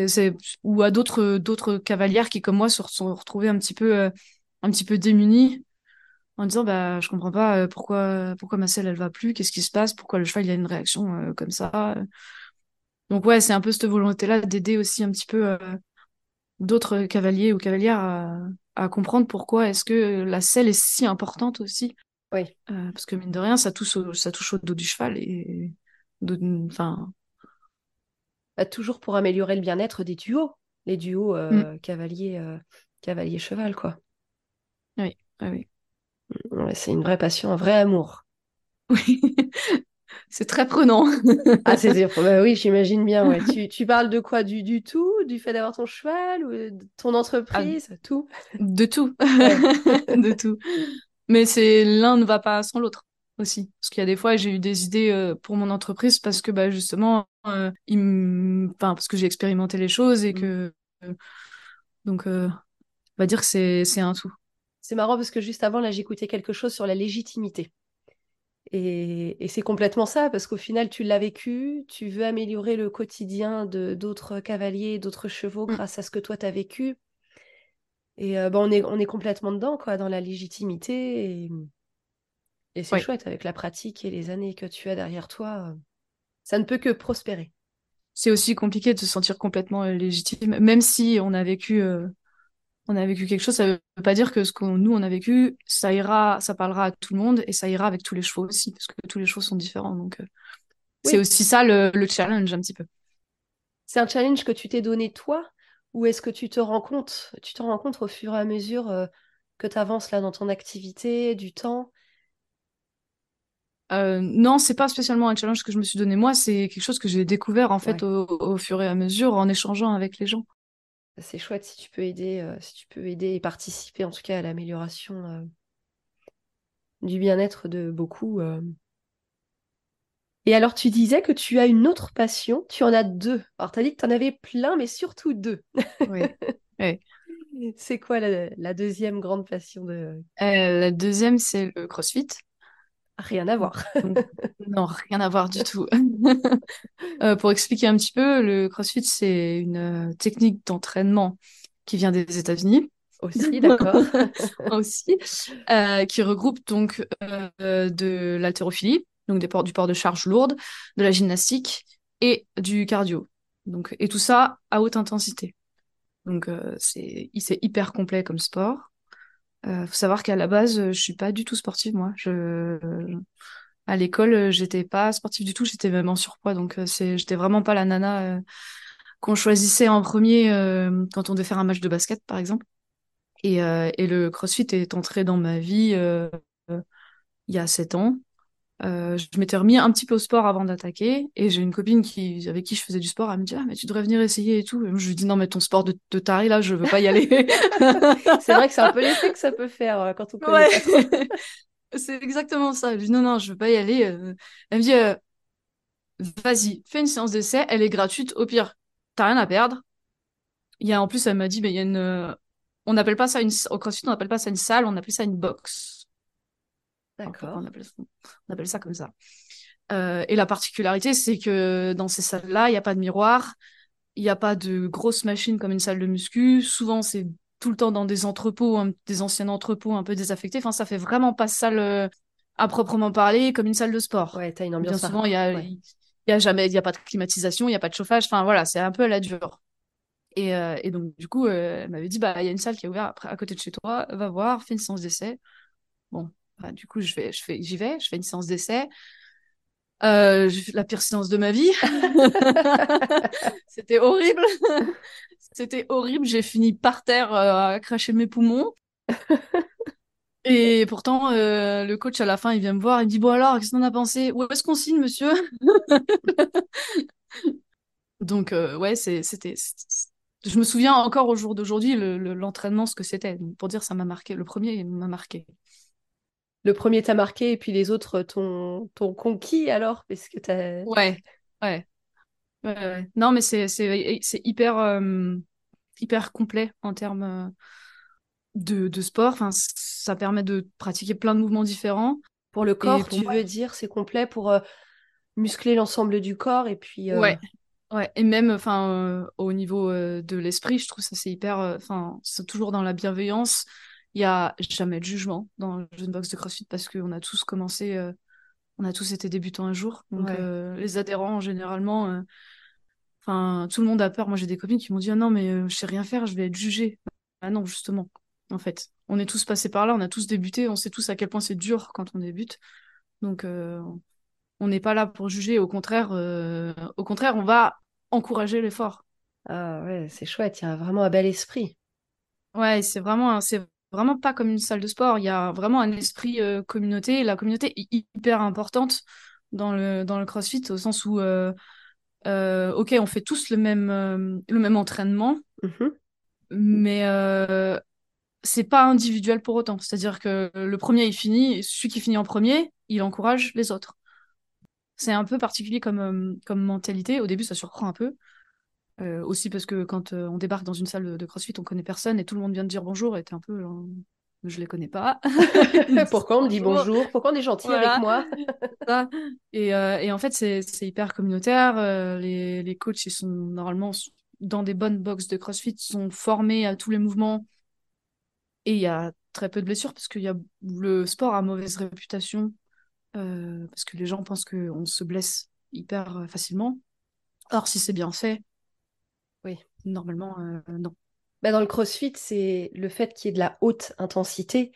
Ou à d'autres, d'autres cavalières qui, comme moi, se sont retrouvées un petit peu, un petit peu démunies en disant, bah, je comprends pas euh, pourquoi, pourquoi ma selle, elle va plus, qu'est-ce qui se passe, pourquoi le cheval, il a une réaction euh, comme ça. Donc, ouais, c'est un peu cette volonté-là d'aider aussi un petit peu euh, d'autres cavaliers ou cavalières à, à comprendre pourquoi est-ce que la selle est si importante aussi. Oui. Euh, parce que mine de rien, ça touche au, ça touche au dos du cheval et, enfin, Bah, toujours pour améliorer le bien-être des duos, les duos euh, cavalier, cavalier cheval quoi. ouais, ouais. C'est une vraie passion, un vrai amour. Oui, <laughs> c'est très prenant. <laughs> Ah, c'est dire, <laughs> bah oui, j'imagine bien. Ouais. Tu, tu parles de quoi? Du, du tout? Du fait d'avoir ton cheval ou de ton entreprise? Tout? De tout. Ouais. De tout. Mais c'est l'un ne va pas sans l'autre aussi. Parce qu'il y a des fois, j'ai eu des idées euh, pour mon entreprise parce que bah, justement, euh, il m- enfin, parce que j'ai expérimenté les choses et que. euh, donc, on va dire que c'est un tout. C'est marrant parce que juste avant, là, j'écoutais quelque chose sur la légitimité. Et, et c'est complètement ça, parce qu'au final, tu l'as vécu, tu veux améliorer le quotidien de d'autres cavaliers, d'autres chevaux Mm. grâce à ce que toi, tu as vécu. Et euh, bah, on est, on est complètement dedans, quoi, dans la légitimité. Et, et c'est Oui. chouette, avec la pratique et les années que tu as derrière toi, ça ne peut que prospérer. C'est aussi compliqué de se sentir complètement euh, légitime, même si on a vécu, euh, on a vécu quelque chose. Ça veut pas dire que ce qu'on nous on a vécu, ça ira, ça parlera à tout le monde et ça ira avec tous les chevaux aussi, parce que tous les chevaux sont différents. Donc, euh, c'est aussi ça le, le challenge un petit peu. C'est un challenge que tu t'es donné toi, ou est-ce que tu te rends compte, tu te rends compte au fur et à mesure euh, que tu avances là dans ton activité, du temps? Euh, non, c'est pas spécialement un challenge que je me suis donné moi, c'est quelque chose que j'ai découvert en fait Ouais. au, au fur et à mesure en échangeant avec les gens. C'est chouette si tu peux aider, euh, si tu peux aider et participer en tout cas à l'amélioration euh, du bien-être de beaucoup. euh. Et alors tu disais que tu as une autre passion, tu en as deux. Alors tu as dit que tu en avais plein, mais surtout deux. Oui. <laughs> C'est quoi la, la deuxième grande passion de... La deuxième, c'est le CrossFit. Rien à voir. <laughs> Non, rien à voir du tout. <laughs> Euh, pour expliquer un petit peu, le CrossFit, c'est une euh, technique d'entraînement qui vient des États-Unis Aussi, <laughs> d'accord. aussi, euh, qui regroupe donc euh, de l'haltérophilie, donc des ports, du port de charge lourde, de la gymnastique et du cardio. Donc, et tout ça à haute intensité. Donc c'est hyper complet comme sport. Euh, faut savoir qu'à la base, euh, je suis pas du tout sportive moi. Je à l'école, euh, j'étais pas sportive du tout, j'étais même en surpoids donc euh, c'est j'étais vraiment pas la nana qu'on choisissait en premier euh, quand on devait faire un match de basket par exemple. Et, et le CrossFit est entré dans ma vie il y a sept ans. Euh, je m'étais remis un petit peu au sport avant d'attaquer et j'ai une copine qui, avec qui je faisais du sport, elle me dit ah mais tu devrais venir essayer et tout. Et moi, je lui dis non mais ton sport de, de taré là, je veux pas y aller. <laughs> C'est vrai que c'est un peu l'effet que ça peut faire euh, quand on connaît pas trop. Ouais, <laughs> c'est exactement ça. Je lui dis non non, je veux pas y aller. Euh, Elle me dit euh, vas-y, fais une séance d'essai, elle est gratuite. Au pire, t'as rien à perdre. Il y a en plus, elle m'a dit mais il y a une, on n'appelle pas ça une, au CrossFit, on n'appelle pas ça une salle, on appelle ça une box. D'accord. on appelle ça, on appelle ça comme ça. Euh, et la particularité, c'est que dans ces salles-là, il n'y a pas de miroir, il n'y a pas de grosses machines comme une salle de muscu. Souvent, c'est tout le temps dans des entrepôts, des anciens entrepôts un peu désaffectés. Enfin, ça fait vraiment pas salle euh, à proprement parler comme une salle de sport. Ouais, t'as une Bien ambiance. souvent, il y a, ouais. il y a jamais, il y a pas de climatisation, il y a pas de chauffage. Enfin, voilà, c'est un peu à la dure. Et, euh, et donc, du coup, euh, elle m'avait dit, bah, il y a une salle qui est ouverte à côté de chez toi, va voir, fais une séance d'essai. Bon, bah, du coup, je vais, je fais, j'y vais, je fais une séance d'essai. Euh, la pire séance de ma vie. <laughs> C'était horrible. C'était horrible. J'ai fini par terre euh, à cracher mes poumons. Et pourtant, euh, le coach à la fin, il vient me voir, il me dit, bon alors, qu'est-ce qu'on a pensé? Où est-ce qu'on signe, monsieur? <laughs> Donc, euh, ouais, c'était, je me souviens encore au jour d'aujourd'hui le- le- l'entraînement, ce que c'était. Pour dire, ça m'a marqué. Le premier, m'a marqué. Le premier t'a marqué et puis les autres t'ont conquis alors parce que t'as... Ouais, ouais. ouais, Non, mais c'est hyper, euh, hyper complet en termes euh, de, de, sport. Enfin, ça permet de pratiquer plein de mouvements différents. Pour le corps, tu veux dire, c'est complet pour euh, muscler l'ensemble du corps et puis... Ouais, ouais. Et même enfin, au niveau de l'esprit, je trouve ça c'est hyper... Enfin, c'est toujours dans la bienveillance il n'y a jamais de jugement dans le jeune box de CrossFit parce qu'on a tous commencé, euh, on a tous été débutants un jour. Donc euh, les adhérents, généralement, euh, enfin tout le monde a peur. Moi j'ai des copines qui m'ont dit ah non mais je sais rien faire, je vais être jugée. Ah non justement, en fait, on est tous passés par là, on a tous débuté, on sait tous à quel point c'est dur quand on débute. Donc on n'est pas là pour juger, au contraire, au contraire, on va encourager l'effort. Ah ouais, c'est chouette, il y a vraiment un bel esprit. Ouais, c'est vraiment, c'est vraiment pas comme une salle de sport. Il y a vraiment un esprit euh, communauté. La communauté est hyper importante dans le, dans le CrossFit, au sens où, euh, euh, OK, on fait tous le même, le même entraînement, mm-hmm. mais c'est pas individuel pour autant. C'est-à-dire que le premier, il finit, celui qui finit en premier, il encourage les autres. C'est un peu particulier comme, comme mentalité. Au début, ça surprend un peu. Euh, aussi parce que quand euh, on débarque dans une salle de, CrossFit, on connaît personne et tout le monde vient de dire bonjour et t'es un peu je les connais pas. <laughs> <laughs> Pourquoi on me dit bonjour Pourquoi on est gentil avec moi? <laughs> Et, euh, et, en fait, c'est hyper communautaire. les, les, coachs, ils sont normalement dans des bonnes boxes de CrossFit, sont formés à tous les mouvements. Et il y a très peu de blessures parce que y a, le sport a mauvaise réputation. parce que les gens pensent qu'on se blesse hyper facilement. Or, si c'est bien fait, normalement, euh, non. Bah dans le crossfit, c'est le fait qu'il y ait de la haute intensité.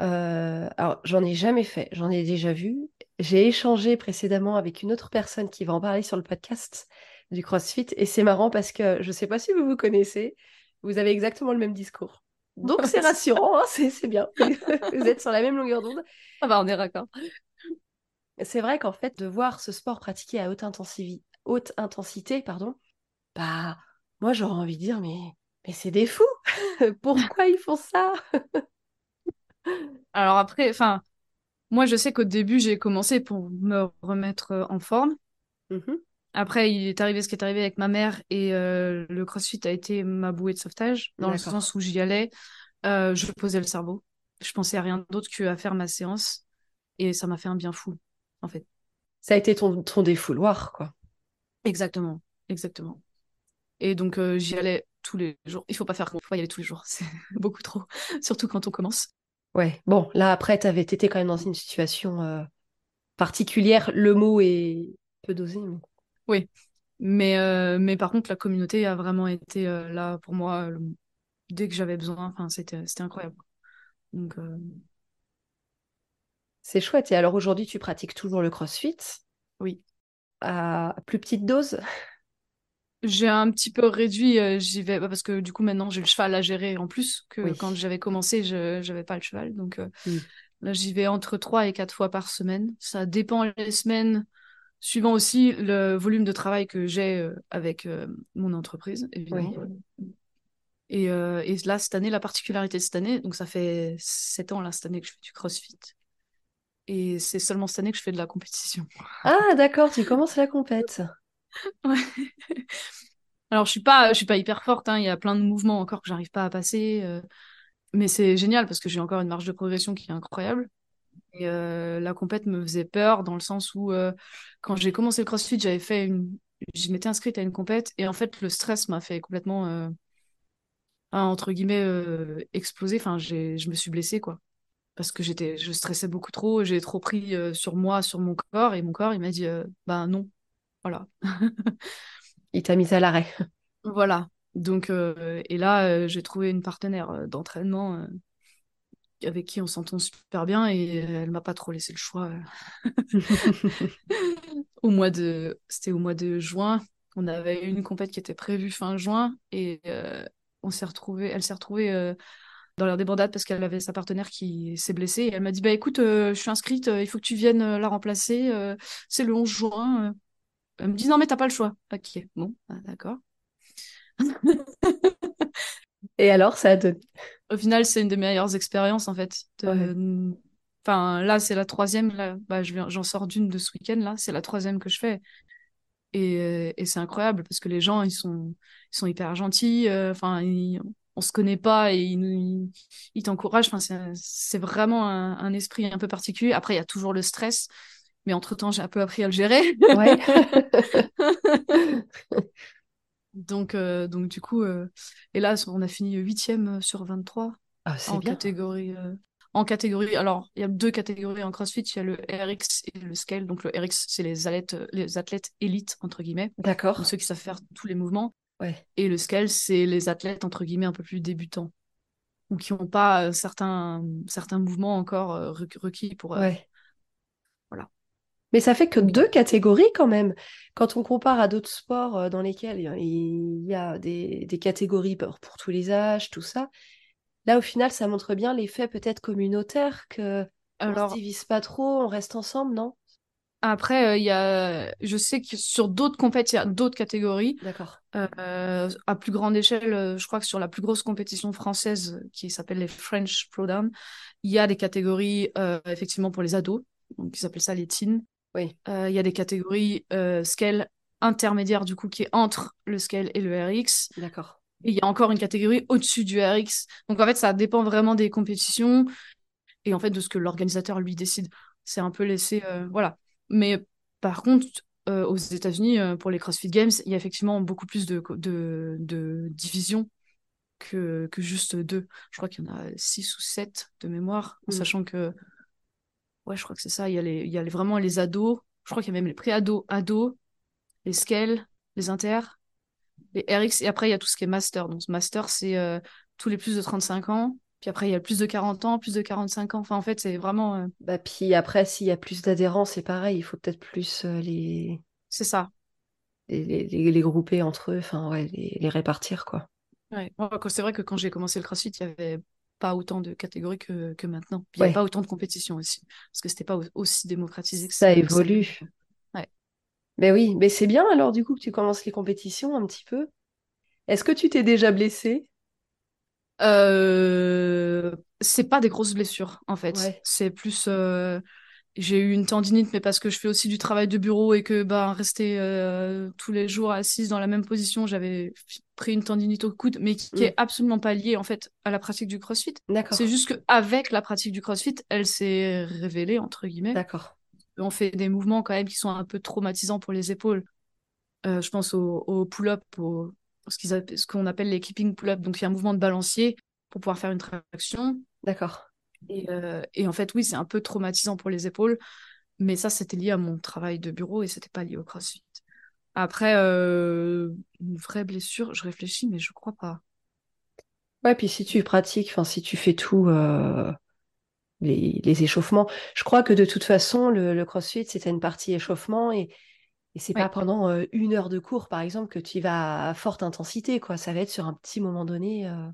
Euh, alors, j'en ai jamais fait, j'en ai déjà vu. J'ai échangé précédemment avec une autre personne qui va en parler sur le podcast du crossfit. Et c'est marrant parce que je ne sais pas si vous vous connaissez, vous avez exactement le même discours. Donc, <laughs> c'est rassurant, hein, c'est bien. <laughs> vous êtes sur la même longueur d'onde. Ah bah, on est raccord. C'est vrai qu'en fait, de voir ce sport pratiqué à haute intensité, haute intensité pardon, bah, moi, j'aurais envie de dire, mais, mais c'est des fous. <laughs> Pourquoi ils font ça? <laughs> Alors après, enfin, moi, je sais qu'au début, j'ai commencé pour me remettre euh, en forme. Mmh après, il est arrivé ce qui est arrivé avec ma mère et euh, le CrossFit a été ma bouée de sauvetage, dans le sens où j'y allais, euh, je posais le cerveau. Je pensais à rien d'autre qu'à faire ma séance et ça m'a fait un bien fou, en fait. Ça a été ton, ton défouloir, quoi. Exactement, exactement. Et donc, euh, j'y allais tous les jours. Il faut pas faire, il faut pas y aller tous les jours. <laughs> C'est beaucoup trop, surtout quand on commence. Ouais. Bon, là, après, tu avais été quand même dans une situation euh, particulière. Le mot est peu dosé. Mais... Oui. Mais, euh, mais par contre, la communauté a vraiment été là pour moi dès que j'avais besoin. Enfin, c'était, c'était incroyable. Donc. C'est chouette. Et alors aujourd'hui, tu pratiques toujours le crossfit? Oui. À plus petite dose? J'ai un petit peu réduit, euh, j'y vais bah, parce que du coup maintenant j'ai le cheval à gérer en plus que quand j'avais commencé, je n'avais pas le cheval. Donc euh, mmh. là j'y vais entre 3 et 4 fois par semaine. Ça dépend les semaines, suivant aussi le volume de travail que j'ai euh, avec mon entreprise, évidemment. Et, et, là, cette année, la particularité de cette année, donc ça fait 7 ans là, cette année que je fais du crossfit. Et c'est seulement cette année que je fais de la compétition. Ah d'accord, tu commences la compète. <laughs> Alors, je suis pas, je suis pas hyper forte. Hein. Il y a plein de mouvements encore que j'arrive pas à passer. Euh, mais c'est génial parce que j'ai encore une marge de progression qui est incroyable. Et euh, la compète me faisait peur dans le sens où euh, quand j'ai commencé le CrossFit, j'avais fait une, je m'étais inscrite à une compète et en fait le stress m'a fait complètement entre guillemets exploser. Enfin, je me suis blessée quoi parce que j'étais, je stressais beaucoup trop. J'ai trop pris sur moi, sur mon corps et mon corps il m'a dit ben non, voilà. Il t'a mis à l'arrêt. Voilà. Donc, euh, et là, euh, j'ai trouvé une partenaire euh, d'entraînement avec qui on s'entend super bien et elle m'a pas trop laissé le choix. <laughs> au mois de, c'était au mois de juin. On avait une compète qui était prévue fin juin et on s'est elle s'est retrouvée dans leur débandade parce qu'elle avait sa partenaire qui s'est blessée. Et elle m'a dit bah écoute, je suis inscrite, il faut que tu viennes la remplacer. c'est le 11 juin. Elle me dit non mais t'as pas le choix. Ok, bon, ah, d'accord. <laughs> Et alors, ça a donné Au final, c'est une des meilleures expériences en fait. Enfin, là, c'est la troisième. Là, bah, j'en sors d'une de ce week-end. Là, c'est la troisième que je fais. Et, et c'est incroyable parce que les gens, ils sont, ils sont hyper gentils. Enfin, on se connaît pas et ils, ils, t'encouragent. Enfin, c'est vraiment un, un, esprit un peu particulier. Après, il y a toujours le stress. Mais entre-temps, j'ai un peu appris à le gérer. Ouais. <laughs> donc, euh, donc, du coup, euh, et là, on a fini huitième sur 23 ah, en bien. catégorie. Euh, en catégorie, alors il y a deux catégories en CrossFit, il y a le RX et le Scale. Donc le RX, c'est les athlètes, les athlètes élites entre guillemets. D'accord. Ceux qui savent faire tous les mouvements. Ouais. Et le Scale, c'est les athlètes entre guillemets un peu plus débutants ou qui n'ont pas certains, certains mouvements encore requis pour. Ouais. Voilà. Mais ça fait que deux catégories quand même. Quand on compare à d'autres sports euh, dans lesquels il y a des, catégories pour, tous les âges, tout ça, là au final ça montre bien l'effet peut-être communautaire que Alors... on se divise pas trop, on reste ensemble, non? Après, euh, y a, je sais que sur d'autres compétitions, il y a d'autres catégories. D'accord. Euh, à plus grande échelle, je crois que sur la plus grosse compétition française qui s'appelle les French Pro il y a des catégories effectivement pour les ados, donc ils appellent ça les teens. Oui. Euh, il y a des catégories euh, scale intermédiaire, du coup, qui est entre le scale et le RX. D'accord. Et il y a encore une catégorie au-dessus du RX. Donc, en fait, ça dépend vraiment des compétitions et en fait de ce que l'organisateur lui décide. C'est un peu laissé. Euh, voilà. Mais par contre, aux États-Unis, pour les CrossFit Games, il y a effectivement beaucoup plus de, de, de divisions que, que juste deux. Je crois qu'il y en a six ou sept de mémoire, en mm. sachant que Ouais, je crois que c'est ça. Il y a, les, il y a vraiment les ados. Je crois qu'il y a même les pré-ados, ados, les scales, les inter, les RX. Et après, il y a tout ce qui est master. Donc, master, c'est euh, tous les plus de 35 ans. Puis après, il y a plus de 40 ans, plus de 45 ans. Enfin, en fait, c'est vraiment. Euh, bah, puis après, s'il y a plus d'adhérents, c'est pareil. Il faut peut-être plus euh, les. C'est ça. Les, les, les, grouper entre eux, enfin, ouais, les, les répartir, quoi. Ouais. C'est vrai que quand j'ai commencé le CrossFit, il y avait pas autant de catégories que, que maintenant. il n'y a pas autant de compétition aussi, parce que c'était pas aussi démocratisé que ça. Ça évolue. Ouais. Mais oui, mais c'est bien alors du coup que tu commences les compétitions un petit peu. Est-ce que tu t'es déjà blessé? Euh... C'est pas des grosses blessures en fait. C'est plus euh, j'ai eu une tendinite, mais parce que je fais aussi du travail de bureau et que ben, rester euh, tous les jours assise dans la même position, j'avais pris une tendinite au coude, mais qui, n'est est mm. absolument pas liée en fait à la pratique du CrossFit. C'est juste qu'avec la pratique du CrossFit, elle s'est révélée entre guillemets. D'accord. On fait des mouvements quand même qui sont un peu traumatisants pour les épaules. Euh, je pense au, au pull-up, ce qu'on appelle les keeping pull-up. Donc il y a un mouvement de balancier pour pouvoir faire une traction. D'accord. Euh, et, en fait, oui, c'est un peu traumatisant pour les épaules, mais ça, c'était lié à mon travail de bureau et c'était pas lié au crossfit. Après, euh, une vraie blessure, je réfléchis, mais je crois pas. Ouais, puis si tu pratiques, enfin, si tu fais tout, euh, les, échauffements, je crois que de toute façon, le, crossfit, c'était une partie échauffement et, et c'est pas pendant une heure de cours, par exemple, que tu vas à forte intensité, quoi. Ça va être sur un petit moment donné. Euh,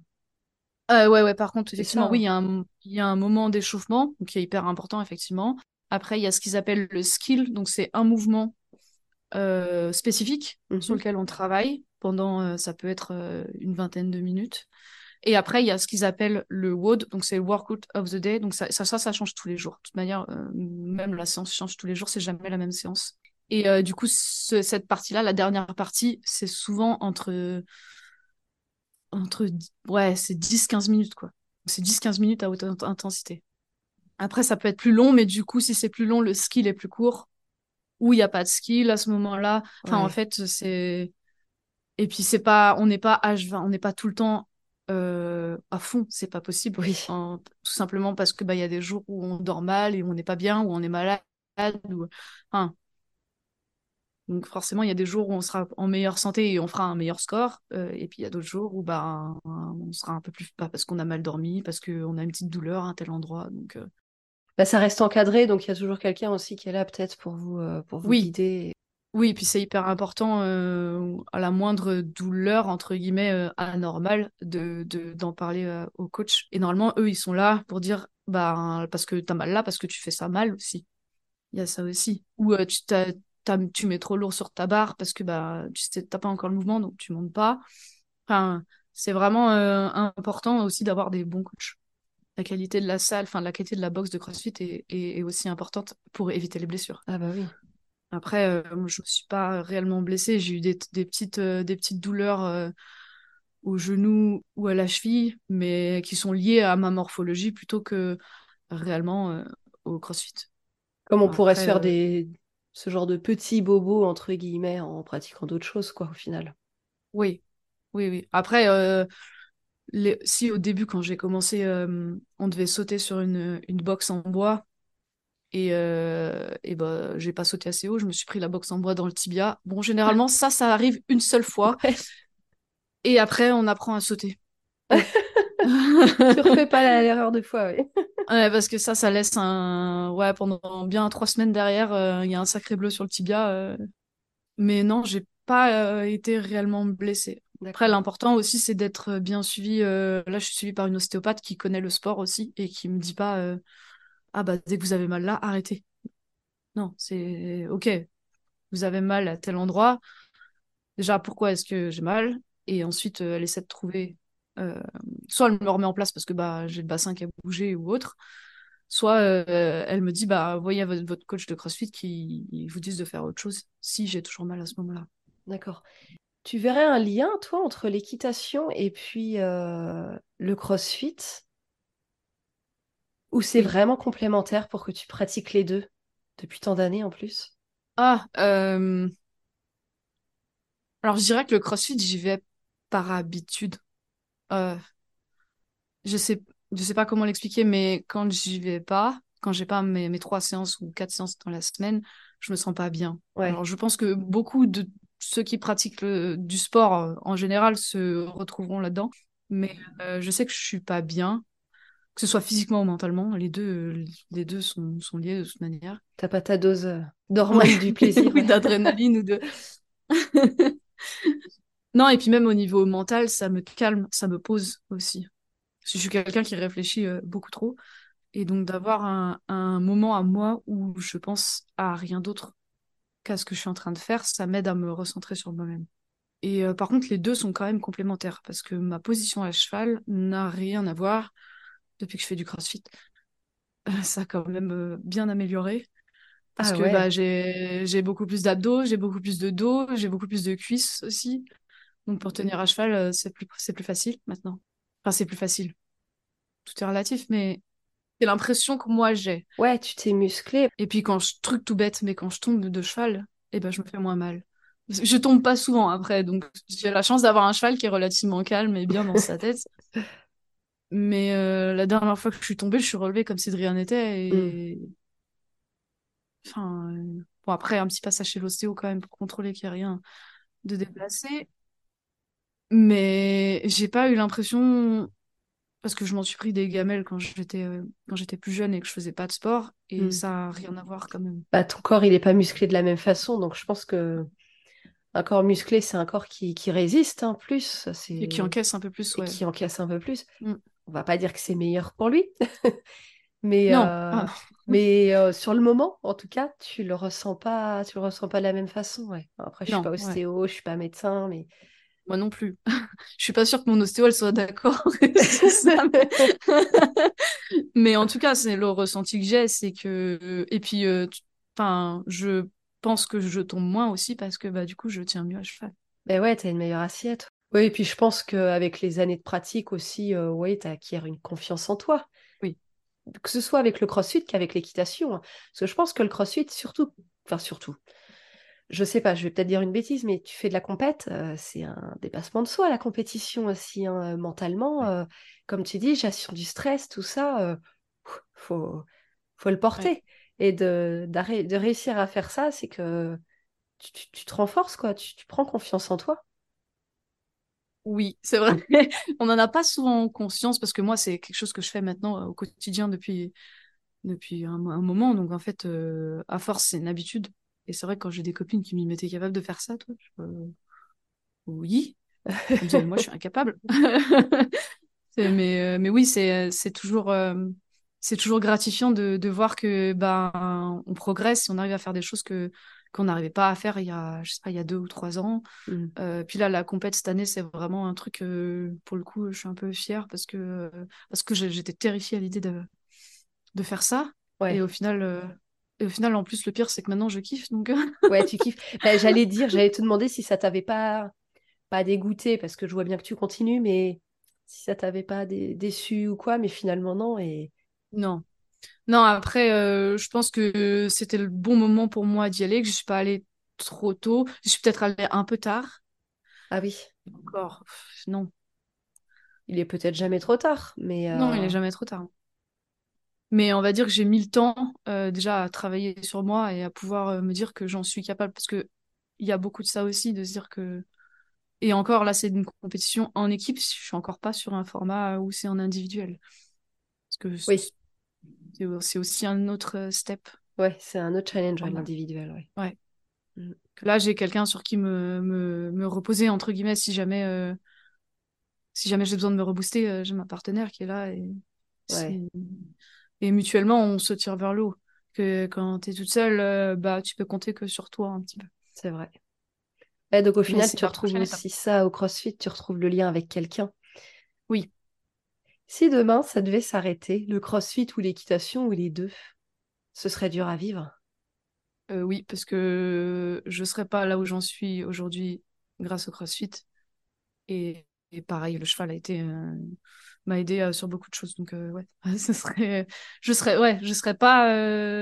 ouais, ouais, par contre, effectivement, oui, il y, a un, il y a un moment d'échauffement, qui est hyper important, effectivement. Après, il y a ce qu'ils appellent le skill, donc c'est un mouvement euh, spécifique sur mmh lequel on travaille pendant, euh, ça peut être une vingtaine de minutes. Et après, il y a ce qu'ils appellent le WOD, donc c'est Workout of the Day. Donc ça, ça, ça, change tous les jours. De toute manière, même la séance change tous les jours, c'est jamais la même séance. Et du coup, cette partie-là, la dernière partie, c'est souvent entre entre ouais, c'est 10-15 minutes quoi. C'est 10-15 minutes à haute intensité. Après, ça peut être plus long, mais du coup, si c'est plus long, le skill est plus court. Ou il n'y a pas de skill à ce moment-là. Enfin, en fait, c'est. Et puis, c'est pas. On n'est pas H20, on n'est pas tout le temps euh, à fond. C'est pas possible. Oui. tout simplement parce que bah, y a des jours où on dort mal et où on n'est pas bien, où on est malade. Ou... Enfin, donc forcément, il y a des jours où on sera en meilleure santé et on fera un meilleur score. Euh, et puis il y a d'autres jours où bah, on sera un peu plus pas parce qu'on a mal dormi, parce qu'on a une petite douleur à un tel endroit. Donc euh. bah, ça reste encadré, donc il y a toujours quelqu'un aussi qui est là peut-être pour vous, euh, pour vous oui. guider. Oui, et puis c'est hyper important à la moindre douleur entre guillemets anormale de d'en parler au coach. Et normalement, eux, ils sont là pour dire bah parce que tu as mal là, parce que tu fais ça mal aussi. Il y a ça aussi. Ou tu t'as tu mets trop lourd sur ta barre parce que bah, tu n'as pas encore le mouvement, donc tu montes pas. Enfin, c'est vraiment euh, important aussi d'avoir des bons coachs. la qualité de la salle, enfin la qualité de la boxe de CrossFit est, est, aussi importante pour éviter les blessures. Ah bah oui. Après, euh, je ne suis pas réellement blessée. J'ai eu des, des petites, euh, des petites douleurs euh, au genou ou à la cheville, mais qui sont liées à ma morphologie plutôt que réellement au CrossFit. Comme on pourrait se faire des, ce genre de petits bobos, entre guillemets, en pratiquant d'autres choses, quoi, au final. Oui, oui, oui. Après, si au début, quand j'ai commencé, euh, on devait sauter sur une, une box en bois, et, euh, et bah, j'ai pas sauté assez haut, je me suis pris la box en bois dans le tibia. Bon, généralement, <laughs> ça, ça arrive une seule fois. Et après, on apprend à sauter. <laughs> <laughs> tu refais pas l'erreur de fois, oui. <laughs> ouais, parce que ça, ça laisse un. Ouais, pendant bien trois semaines derrière, euh, il y a un sacré bleu sur le tibia. Euh. Mais non, j'ai pas été réellement blessée. Après, l'important aussi, c'est d'être euh, bien suivi. Euh, là, je suis suivie par une ostéopathe qui connaît le sport aussi et qui me dit pas euh, Ah, bah, dès que vous avez mal là, arrêtez. Non, c'est OK. Vous avez mal à tel endroit. Déjà, pourquoi est-ce que j'ai mal Et ensuite, elle essaie de trouver. Soit elle me remet en place parce que bah, j'ai le bassin qui a bougé ou autre. Soit elle me dit bah, Voyez votre, votre coach de CrossFit qui vous dise de faire autre chose si j'ai toujours mal à ce moment-là. D'accord. Tu verrais un lien, toi, entre l'équitation et puis euh, le crossfit? Ou c'est vraiment complémentaire pour que tu pratiques les deux depuis tant d'années en plus? Ah, euh, alors je dirais que le crossfit, j'y vais par habitude. Euh, je sais, je sais pas comment l'expliquer, mais quand j'y vais pas, quand j'ai pas mes, mes trois séances ou quatre séances dans la semaine, je me sens pas bien. Alors je pense que beaucoup de ceux qui pratiquent du sport euh, en général se retrouveront là-dedans. Mais euh, je sais que je suis pas bien, que ce soit physiquement ou mentalement. Les deux, les deux sont, sont liés de toute manière. T'as pas ta dose d'hormones du plaisir, <laughs> d'adrénaline ou de. <laughs> non, et puis même au niveau mental, ça me calme, ça me pose aussi. Parce que je suis quelqu'un qui réfléchit beaucoup trop. Et donc d'avoir un, un moment à moi où je pense à rien d'autre à ce que je suis en train de faire, ça m'aide à me recentrer sur moi-même. Et euh, par contre, les deux sont quand même complémentaires parce que ma position à cheval n'a rien à voir depuis que je fais du crossfit. Euh, <laughs> ça a quand même euh, bien amélioré. Parce ah que bah, j'ai beaucoup plus d'abdos, j'ai beaucoup plus de dos, j'ai beaucoup plus de cuisses aussi. Donc pour tenir à cheval, c'est plus, plus facile maintenant. Enfin, c'est plus facile. Tout est relatif, mais c'est l'impression que moi j'ai. Ouais, tu t'es musclé. Et puis quand je truc tout bête, mais quand je tombe de cheval, eh ben je me fais moins mal. Je tombe pas souvent après, donc j'ai la chance d'avoir un cheval qui est relativement calme et bien dans sa <laughs> tête. Mais euh, la dernière fois que je suis tombée, je suis relevée comme si de rien n'était. Et... Mm. Enfin, euh, bon, après, un petit passage chez l'ostéo quand même pour contrôler qu'il n'y a rien de déplacé. Mais j'ai pas eu l'impression parce que je m'en suis pris des gamelles quand j'étais euh, quand j'étais plus jeune et que je faisais pas de sport et hmm. ça a rien à voir quand même. Bah, ton corps il est pas musclé de la même façon donc je pense que un corps musclé c'est un corps qui, qui résiste en hein, plus et qui encaisse un peu plus ouais. qui encaisse un peu plus. Hmm. On va pas dire que c'est meilleur pour lui <laughs> mais non. Euh, ah. <laughs> mais euh, sur le moment en tout cas tu le ressens pas tu le ressens pas de la même façon ouais. Après je suis pas ostéo, je suis pas médecin mais moi non plus. <laughs> je suis pas sûre que mon ostéo elle soit d'accord. <laughs> <laughs> mais... en tout cas, c'est le ressenti que j'ai, c'est que et puis euh, je pense que je tombe moins aussi parce que bah du coup, je tiens mieux à cheval. Ben ouais, t'as une meilleure assiette. Oui, et puis je pense qu'avec les années de pratique aussi, euh, ouais, tu acquiers une confiance en toi. Oui. Que ce soit avec le crossfit qu'avec l'équitation. Hein. Parce que je pense que le crossfit, surtout, enfin surtout, je sais pas, je vais peut-être dire une bêtise, mais tu fais de la compète, euh, c'est un dépassement de soi, la compétition aussi, hein, euh, mentalement. Euh, comme tu dis, gestion du stress, tout ça, faut, faut le porter. Et de, de réussir à faire ça, c'est que tu, tu, te renforces, quoi, tu, tu, prends confiance en toi. Oui, c'est vrai. <laughs> On n'en a pas souvent conscience parce que moi, c'est quelque chose que je fais maintenant au quotidien depuis, depuis un, un moment. Donc, en fait, à force, c'est une habitude. Et c'est vrai que quand j'ai des copines qui m'y mettaient capable de faire ça, toi, oui. moi, je suis incapable. <laughs> mais, euh, mais oui, c'est, toujours, euh, c'est toujours gratifiant de, de voir que ben, on progresse et on arrive à faire des choses que, qu'on n'arrivait pas à faire il y a, je sais pas, il y a deux ou trois ans. Mmh. Euh, puis là, la compète cette année, c'est vraiment un truc, pour le coup, je suis un peu fière parce que, parce que j'étais terrifiée à l'idée de, de faire ça. Et au final, et au final, en plus, le pire, c'est que maintenant, je kiffe. Donc... <laughs> ouais, tu kiffes. Bah, j'allais <laughs> dire, j'allais te demander si ça t'avait pas, pas dégoûté, parce que je vois bien que tu continues, mais si ça t'avait pas déçu ou quoi, mais finalement, non. Et... Non. Non, après, euh, je pense que c'était le bon moment pour moi d'y aller, que je suis pas allée trop tôt. Je suis peut-être allée un peu tard. Ah oui. Encore, non. Il est peut-être jamais trop tard, mais... Non, il est euh, jamais trop tard. Mais on va dire que j'ai mis le temps euh, déjà à travailler sur moi et à pouvoir me dire que j'en suis capable. Parce que il y a beaucoup de ça aussi, de se dire que. Et encore, là, c'est une compétition en équipe. Je suis encore pas sur un format où c'est en individuel. Parce que oui. c'est aussi un autre step. Ouais, c'est un autre challenge, l'individuel. Ouais. ouais. Mm. Là, j'ai quelqu'un sur qui me, me, me, reposer, entre guillemets, si jamais, si jamais j'ai besoin de me rebooster. j'ai ma partenaire qui est là. Et, et mutuellement, on se tire vers l'eau. Que quand tu es toute seule, bah, tu peux compter que sur toi un petit peu. C'est vrai. Et donc au final, tu retrouves aussi ça au CrossFit, tu retrouves le lien avec quelqu'un. Oui. Si demain, ça devait s'arrêter, le CrossFit ou l'équitation ou les deux, ce serait dur à vivre? Euh, oui, parce que je ne serais pas là où j'en suis aujourd'hui grâce au CrossFit. Et, pareil, le cheval a été euh, m'a aidé euh, sur beaucoup de choses. Donc ouais, <laughs> ce serait, je serais, ouais, je serais pas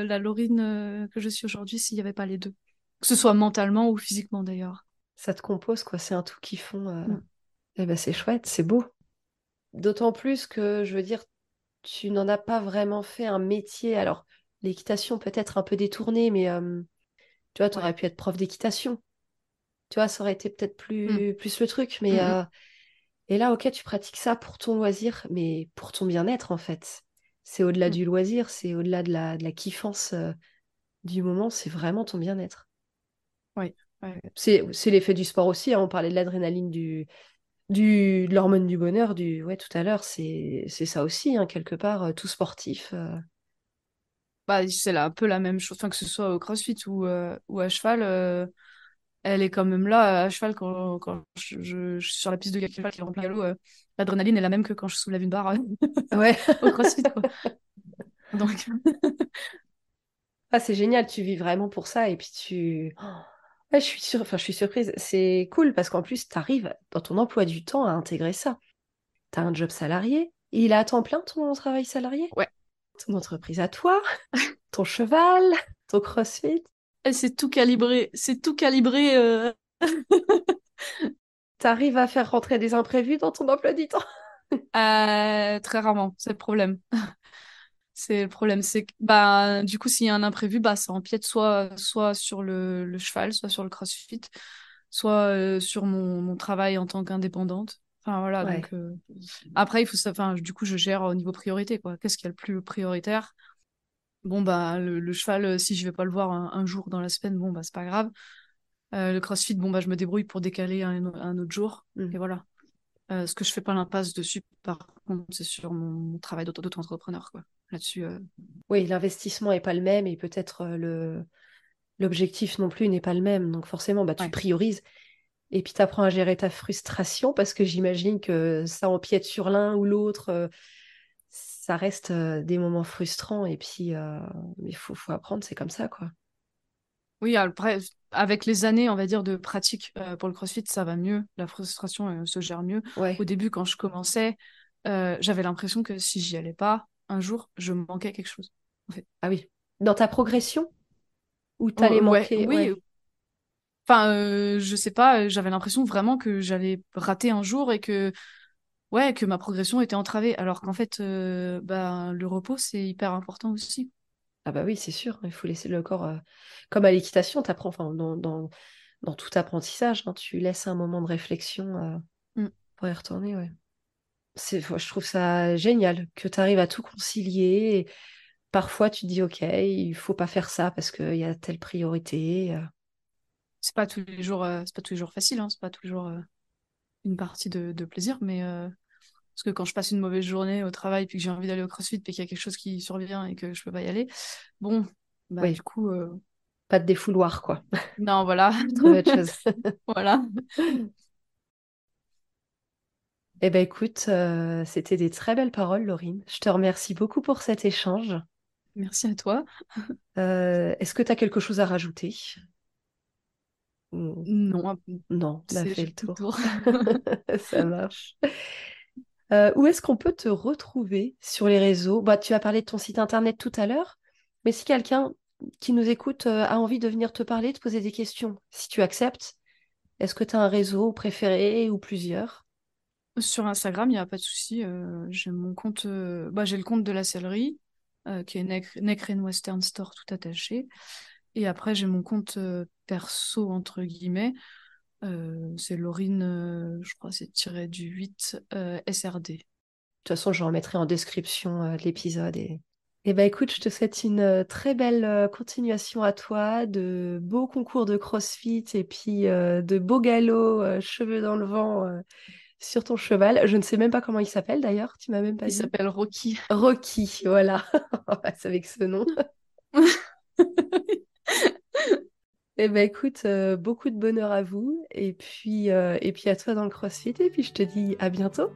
la Laurine que je suis aujourd'hui s'il n'y avait pas les deux que ce soit mentalement ou physiquement d'ailleurs. Ça te compose, quoi. C'est un tout qui font. Euh, mm. Eh ben, c'est chouette, c'est beau. D'autant plus que, je veux dire, tu n'en as pas vraiment fait un métier. Alors, l'équitation peut-être un peu détournée, mais euh, tu vois, tu aurais pu être prof d'équitation. Tu vois, ça aurait été peut-être plus, mm. plus le truc. Mais mm, euh, Et là, ok, tu pratiques ça pour ton loisir, mais pour ton bien-être, en fait. C'est au-delà du loisir, c'est au-delà de la, de la kiffance du moment, c'est vraiment ton bien-être. Oui. C'est l'effet du sport aussi. Hein. On parlait de l'adrénaline, du, du, de l'hormone du bonheur, du ouais, tout à l'heure. C'est ça aussi, hein, quelque part, euh, tout sportif. Euh. Bah, c'est un peu la même chose, enfin, que ce soit au crossfit ou, euh, ou à cheval. Elle est quand même là à cheval quand, quand je, suis sur la piste de cheval qui remplit à l'eau. L'adrénaline est la même que quand je soulève une barre ouais. <laughs> au crossfit. Quoi. Donc. <laughs> ah, c'est génial, tu vis vraiment pour ça et puis tu je suis sur... enfin, je suis surprise. C'est cool parce qu'en plus, tu arrives dans ton emploi du temps à intégrer ça. Tu as un job salarié. il a à temps plein ton travail salarié? Ouais. Ton entreprise à toi, ton cheval, ton crossfit? C'est tout calibré. C'est tout calibré. Euh... <laughs> tu arrives à faire rentrer des imprévus dans ton emploi du temps? Euh, Très rarement, c'est le problème. <laughs> C'est le problème, c'est que bah, du coup, s'il y a un imprévu, bah, ça empiète soit, soit sur le, le cheval, soit sur le crossfit, soit euh, sur mon, mon, travail en tant qu'indépendante. Enfin, voilà, donc, Après, il faut ça, enfin, du coup, je gère au niveau priorité, quoi. Qu'est-ce qui est le plus prioritaire? Bon, bah, le, cheval, euh, si je vais pas le voir un, jour dans la semaine, bon, bah, c'est pas grave. le crossfit, bon, bah, je me débrouille pour décaler un, un autre jour. Mmh. Et voilà. ce que je fais pas l'impasse dessus, par contre, c'est sur mon, travail d'auto-entrepreneur, quoi là-dessus. Euh. Oui, l'investissement n'est pas le même et peut-être euh, le l'objectif non plus n'est pas le même. Donc forcément, bah, tu priorises et puis tu apprends à gérer ta frustration parce que j'imagine que ça empiète sur l'un ou l'autre. Ça reste des moments frustrants et puis il faut, faut apprendre, c'est comme ça quoi. Oui, après, avec les années, on va dire, de pratique pour le crossfit, ça va mieux. La frustration se gère mieux. Au début, quand je commençais, j'avais l'impression que si j'y allais pas, un jour, je manquais quelque chose. En fait. Ah oui. Dans ta progression? Ou t'allais oh, manquer? Oui. Enfin, je sais pas, j'avais l'impression vraiment que j'avais raté un jour et que, ouais, que ma progression était entravée. Alors qu'en fait, euh, bah, le repos, c'est hyper important aussi. Ah bah oui, c'est sûr. Il faut laisser le corps. Comme à l'équitation, t'apprends, enfin, dans, dans, dans, tout apprentissage, hein, tu laisses un moment de réflexion mm. pour y retourner, ouais je trouve ça génial que tu arrives à tout concilier. parfois, tu te dis, OK, il faut pas faire ça parce qu'il y a telle priorité. Euh. C'est pas tous les jours, euh, c'est pas tous les jours facile, hein, c'est pas tous les jours euh, une partie de, plaisir, mais parce que quand je passe une mauvaise journée au travail puis que j'ai envie d'aller au CrossFit puis qu'il y a quelque chose qui survient et que je peux pas y aller, bon, bah, du coup, Pas de défouloir, quoi. Non, voilà. <laughs> Autre chose. <laughs> voilà. Eh ben écoute, euh, c'était des très belles paroles, Laurine. Je te remercie beaucoup pour cet échange. Merci à toi. Euh, Est-ce que tu as quelque chose à rajouter? Non. Non, fait le tour. Ça marche. Euh, où est-ce qu'on peut te retrouver sur les réseaux? Bah, Tu as parlé de ton site internet tout à l'heure, mais si quelqu'un qui nous écoute euh, a envie de venir te parler, de poser des questions, si tu acceptes, est-ce que tu as un réseau préféré ou plusieurs? Sur Instagram, il n'y a pas de souci. Euh, j'ai mon compte, bah, j'ai le compte de la sellerie, qui est Neck, Western Store tout attaché. Et après, j'ai mon compte perso, entre guillemets, euh, c'est Laurine, euh, je crois, c'est tiré du 8 euh, SRD. De toute façon, je remettrai en description de l'épisode. Et... Ben, écoute, je te souhaite une très belle continuation à toi, de beaux concours de CrossFit et puis de beaux galops, cheveux dans le vent sur ton cheval. Je ne sais même pas comment il s'appelle d'ailleurs, tu m'as même pas il dit. Il s'appelle Rocky. Rocky, voilà. <laughs> c'est avec ce nom. <laughs> <laughs> Eh ben écoute, euh, beaucoup de bonheur à vous et puis, euh, et puis à toi dans le CrossFit et puis je te dis à bientôt.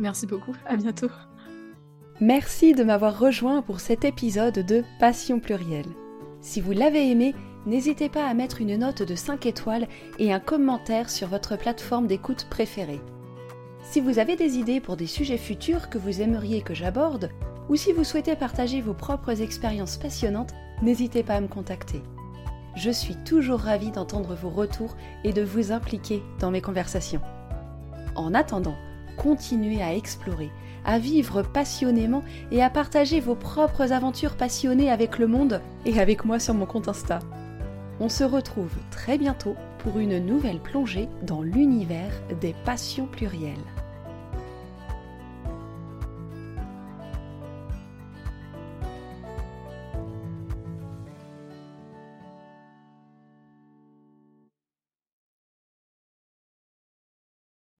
Merci beaucoup, à bientôt. Merci de m'avoir rejoint pour cet épisode de Passion plurielle. Si vous l'avez aimé, n'hésitez pas à mettre une note de 5 étoiles et un commentaire sur votre plateforme d'écoute préférée. Si vous avez des idées pour des sujets futurs que vous aimeriez que j'aborde, ou si vous souhaitez partager vos propres expériences passionnantes, n'hésitez pas à me contacter. Je suis toujours ravie d'entendre vos retours et de vous impliquer dans mes conversations. En attendant, continuez à explorer, à vivre passionnément et à partager vos propres aventures passionnées avec le monde et avec moi sur mon compte Insta. On se retrouve très bientôt pour une nouvelle plongée dans l'univers des passions plurielles.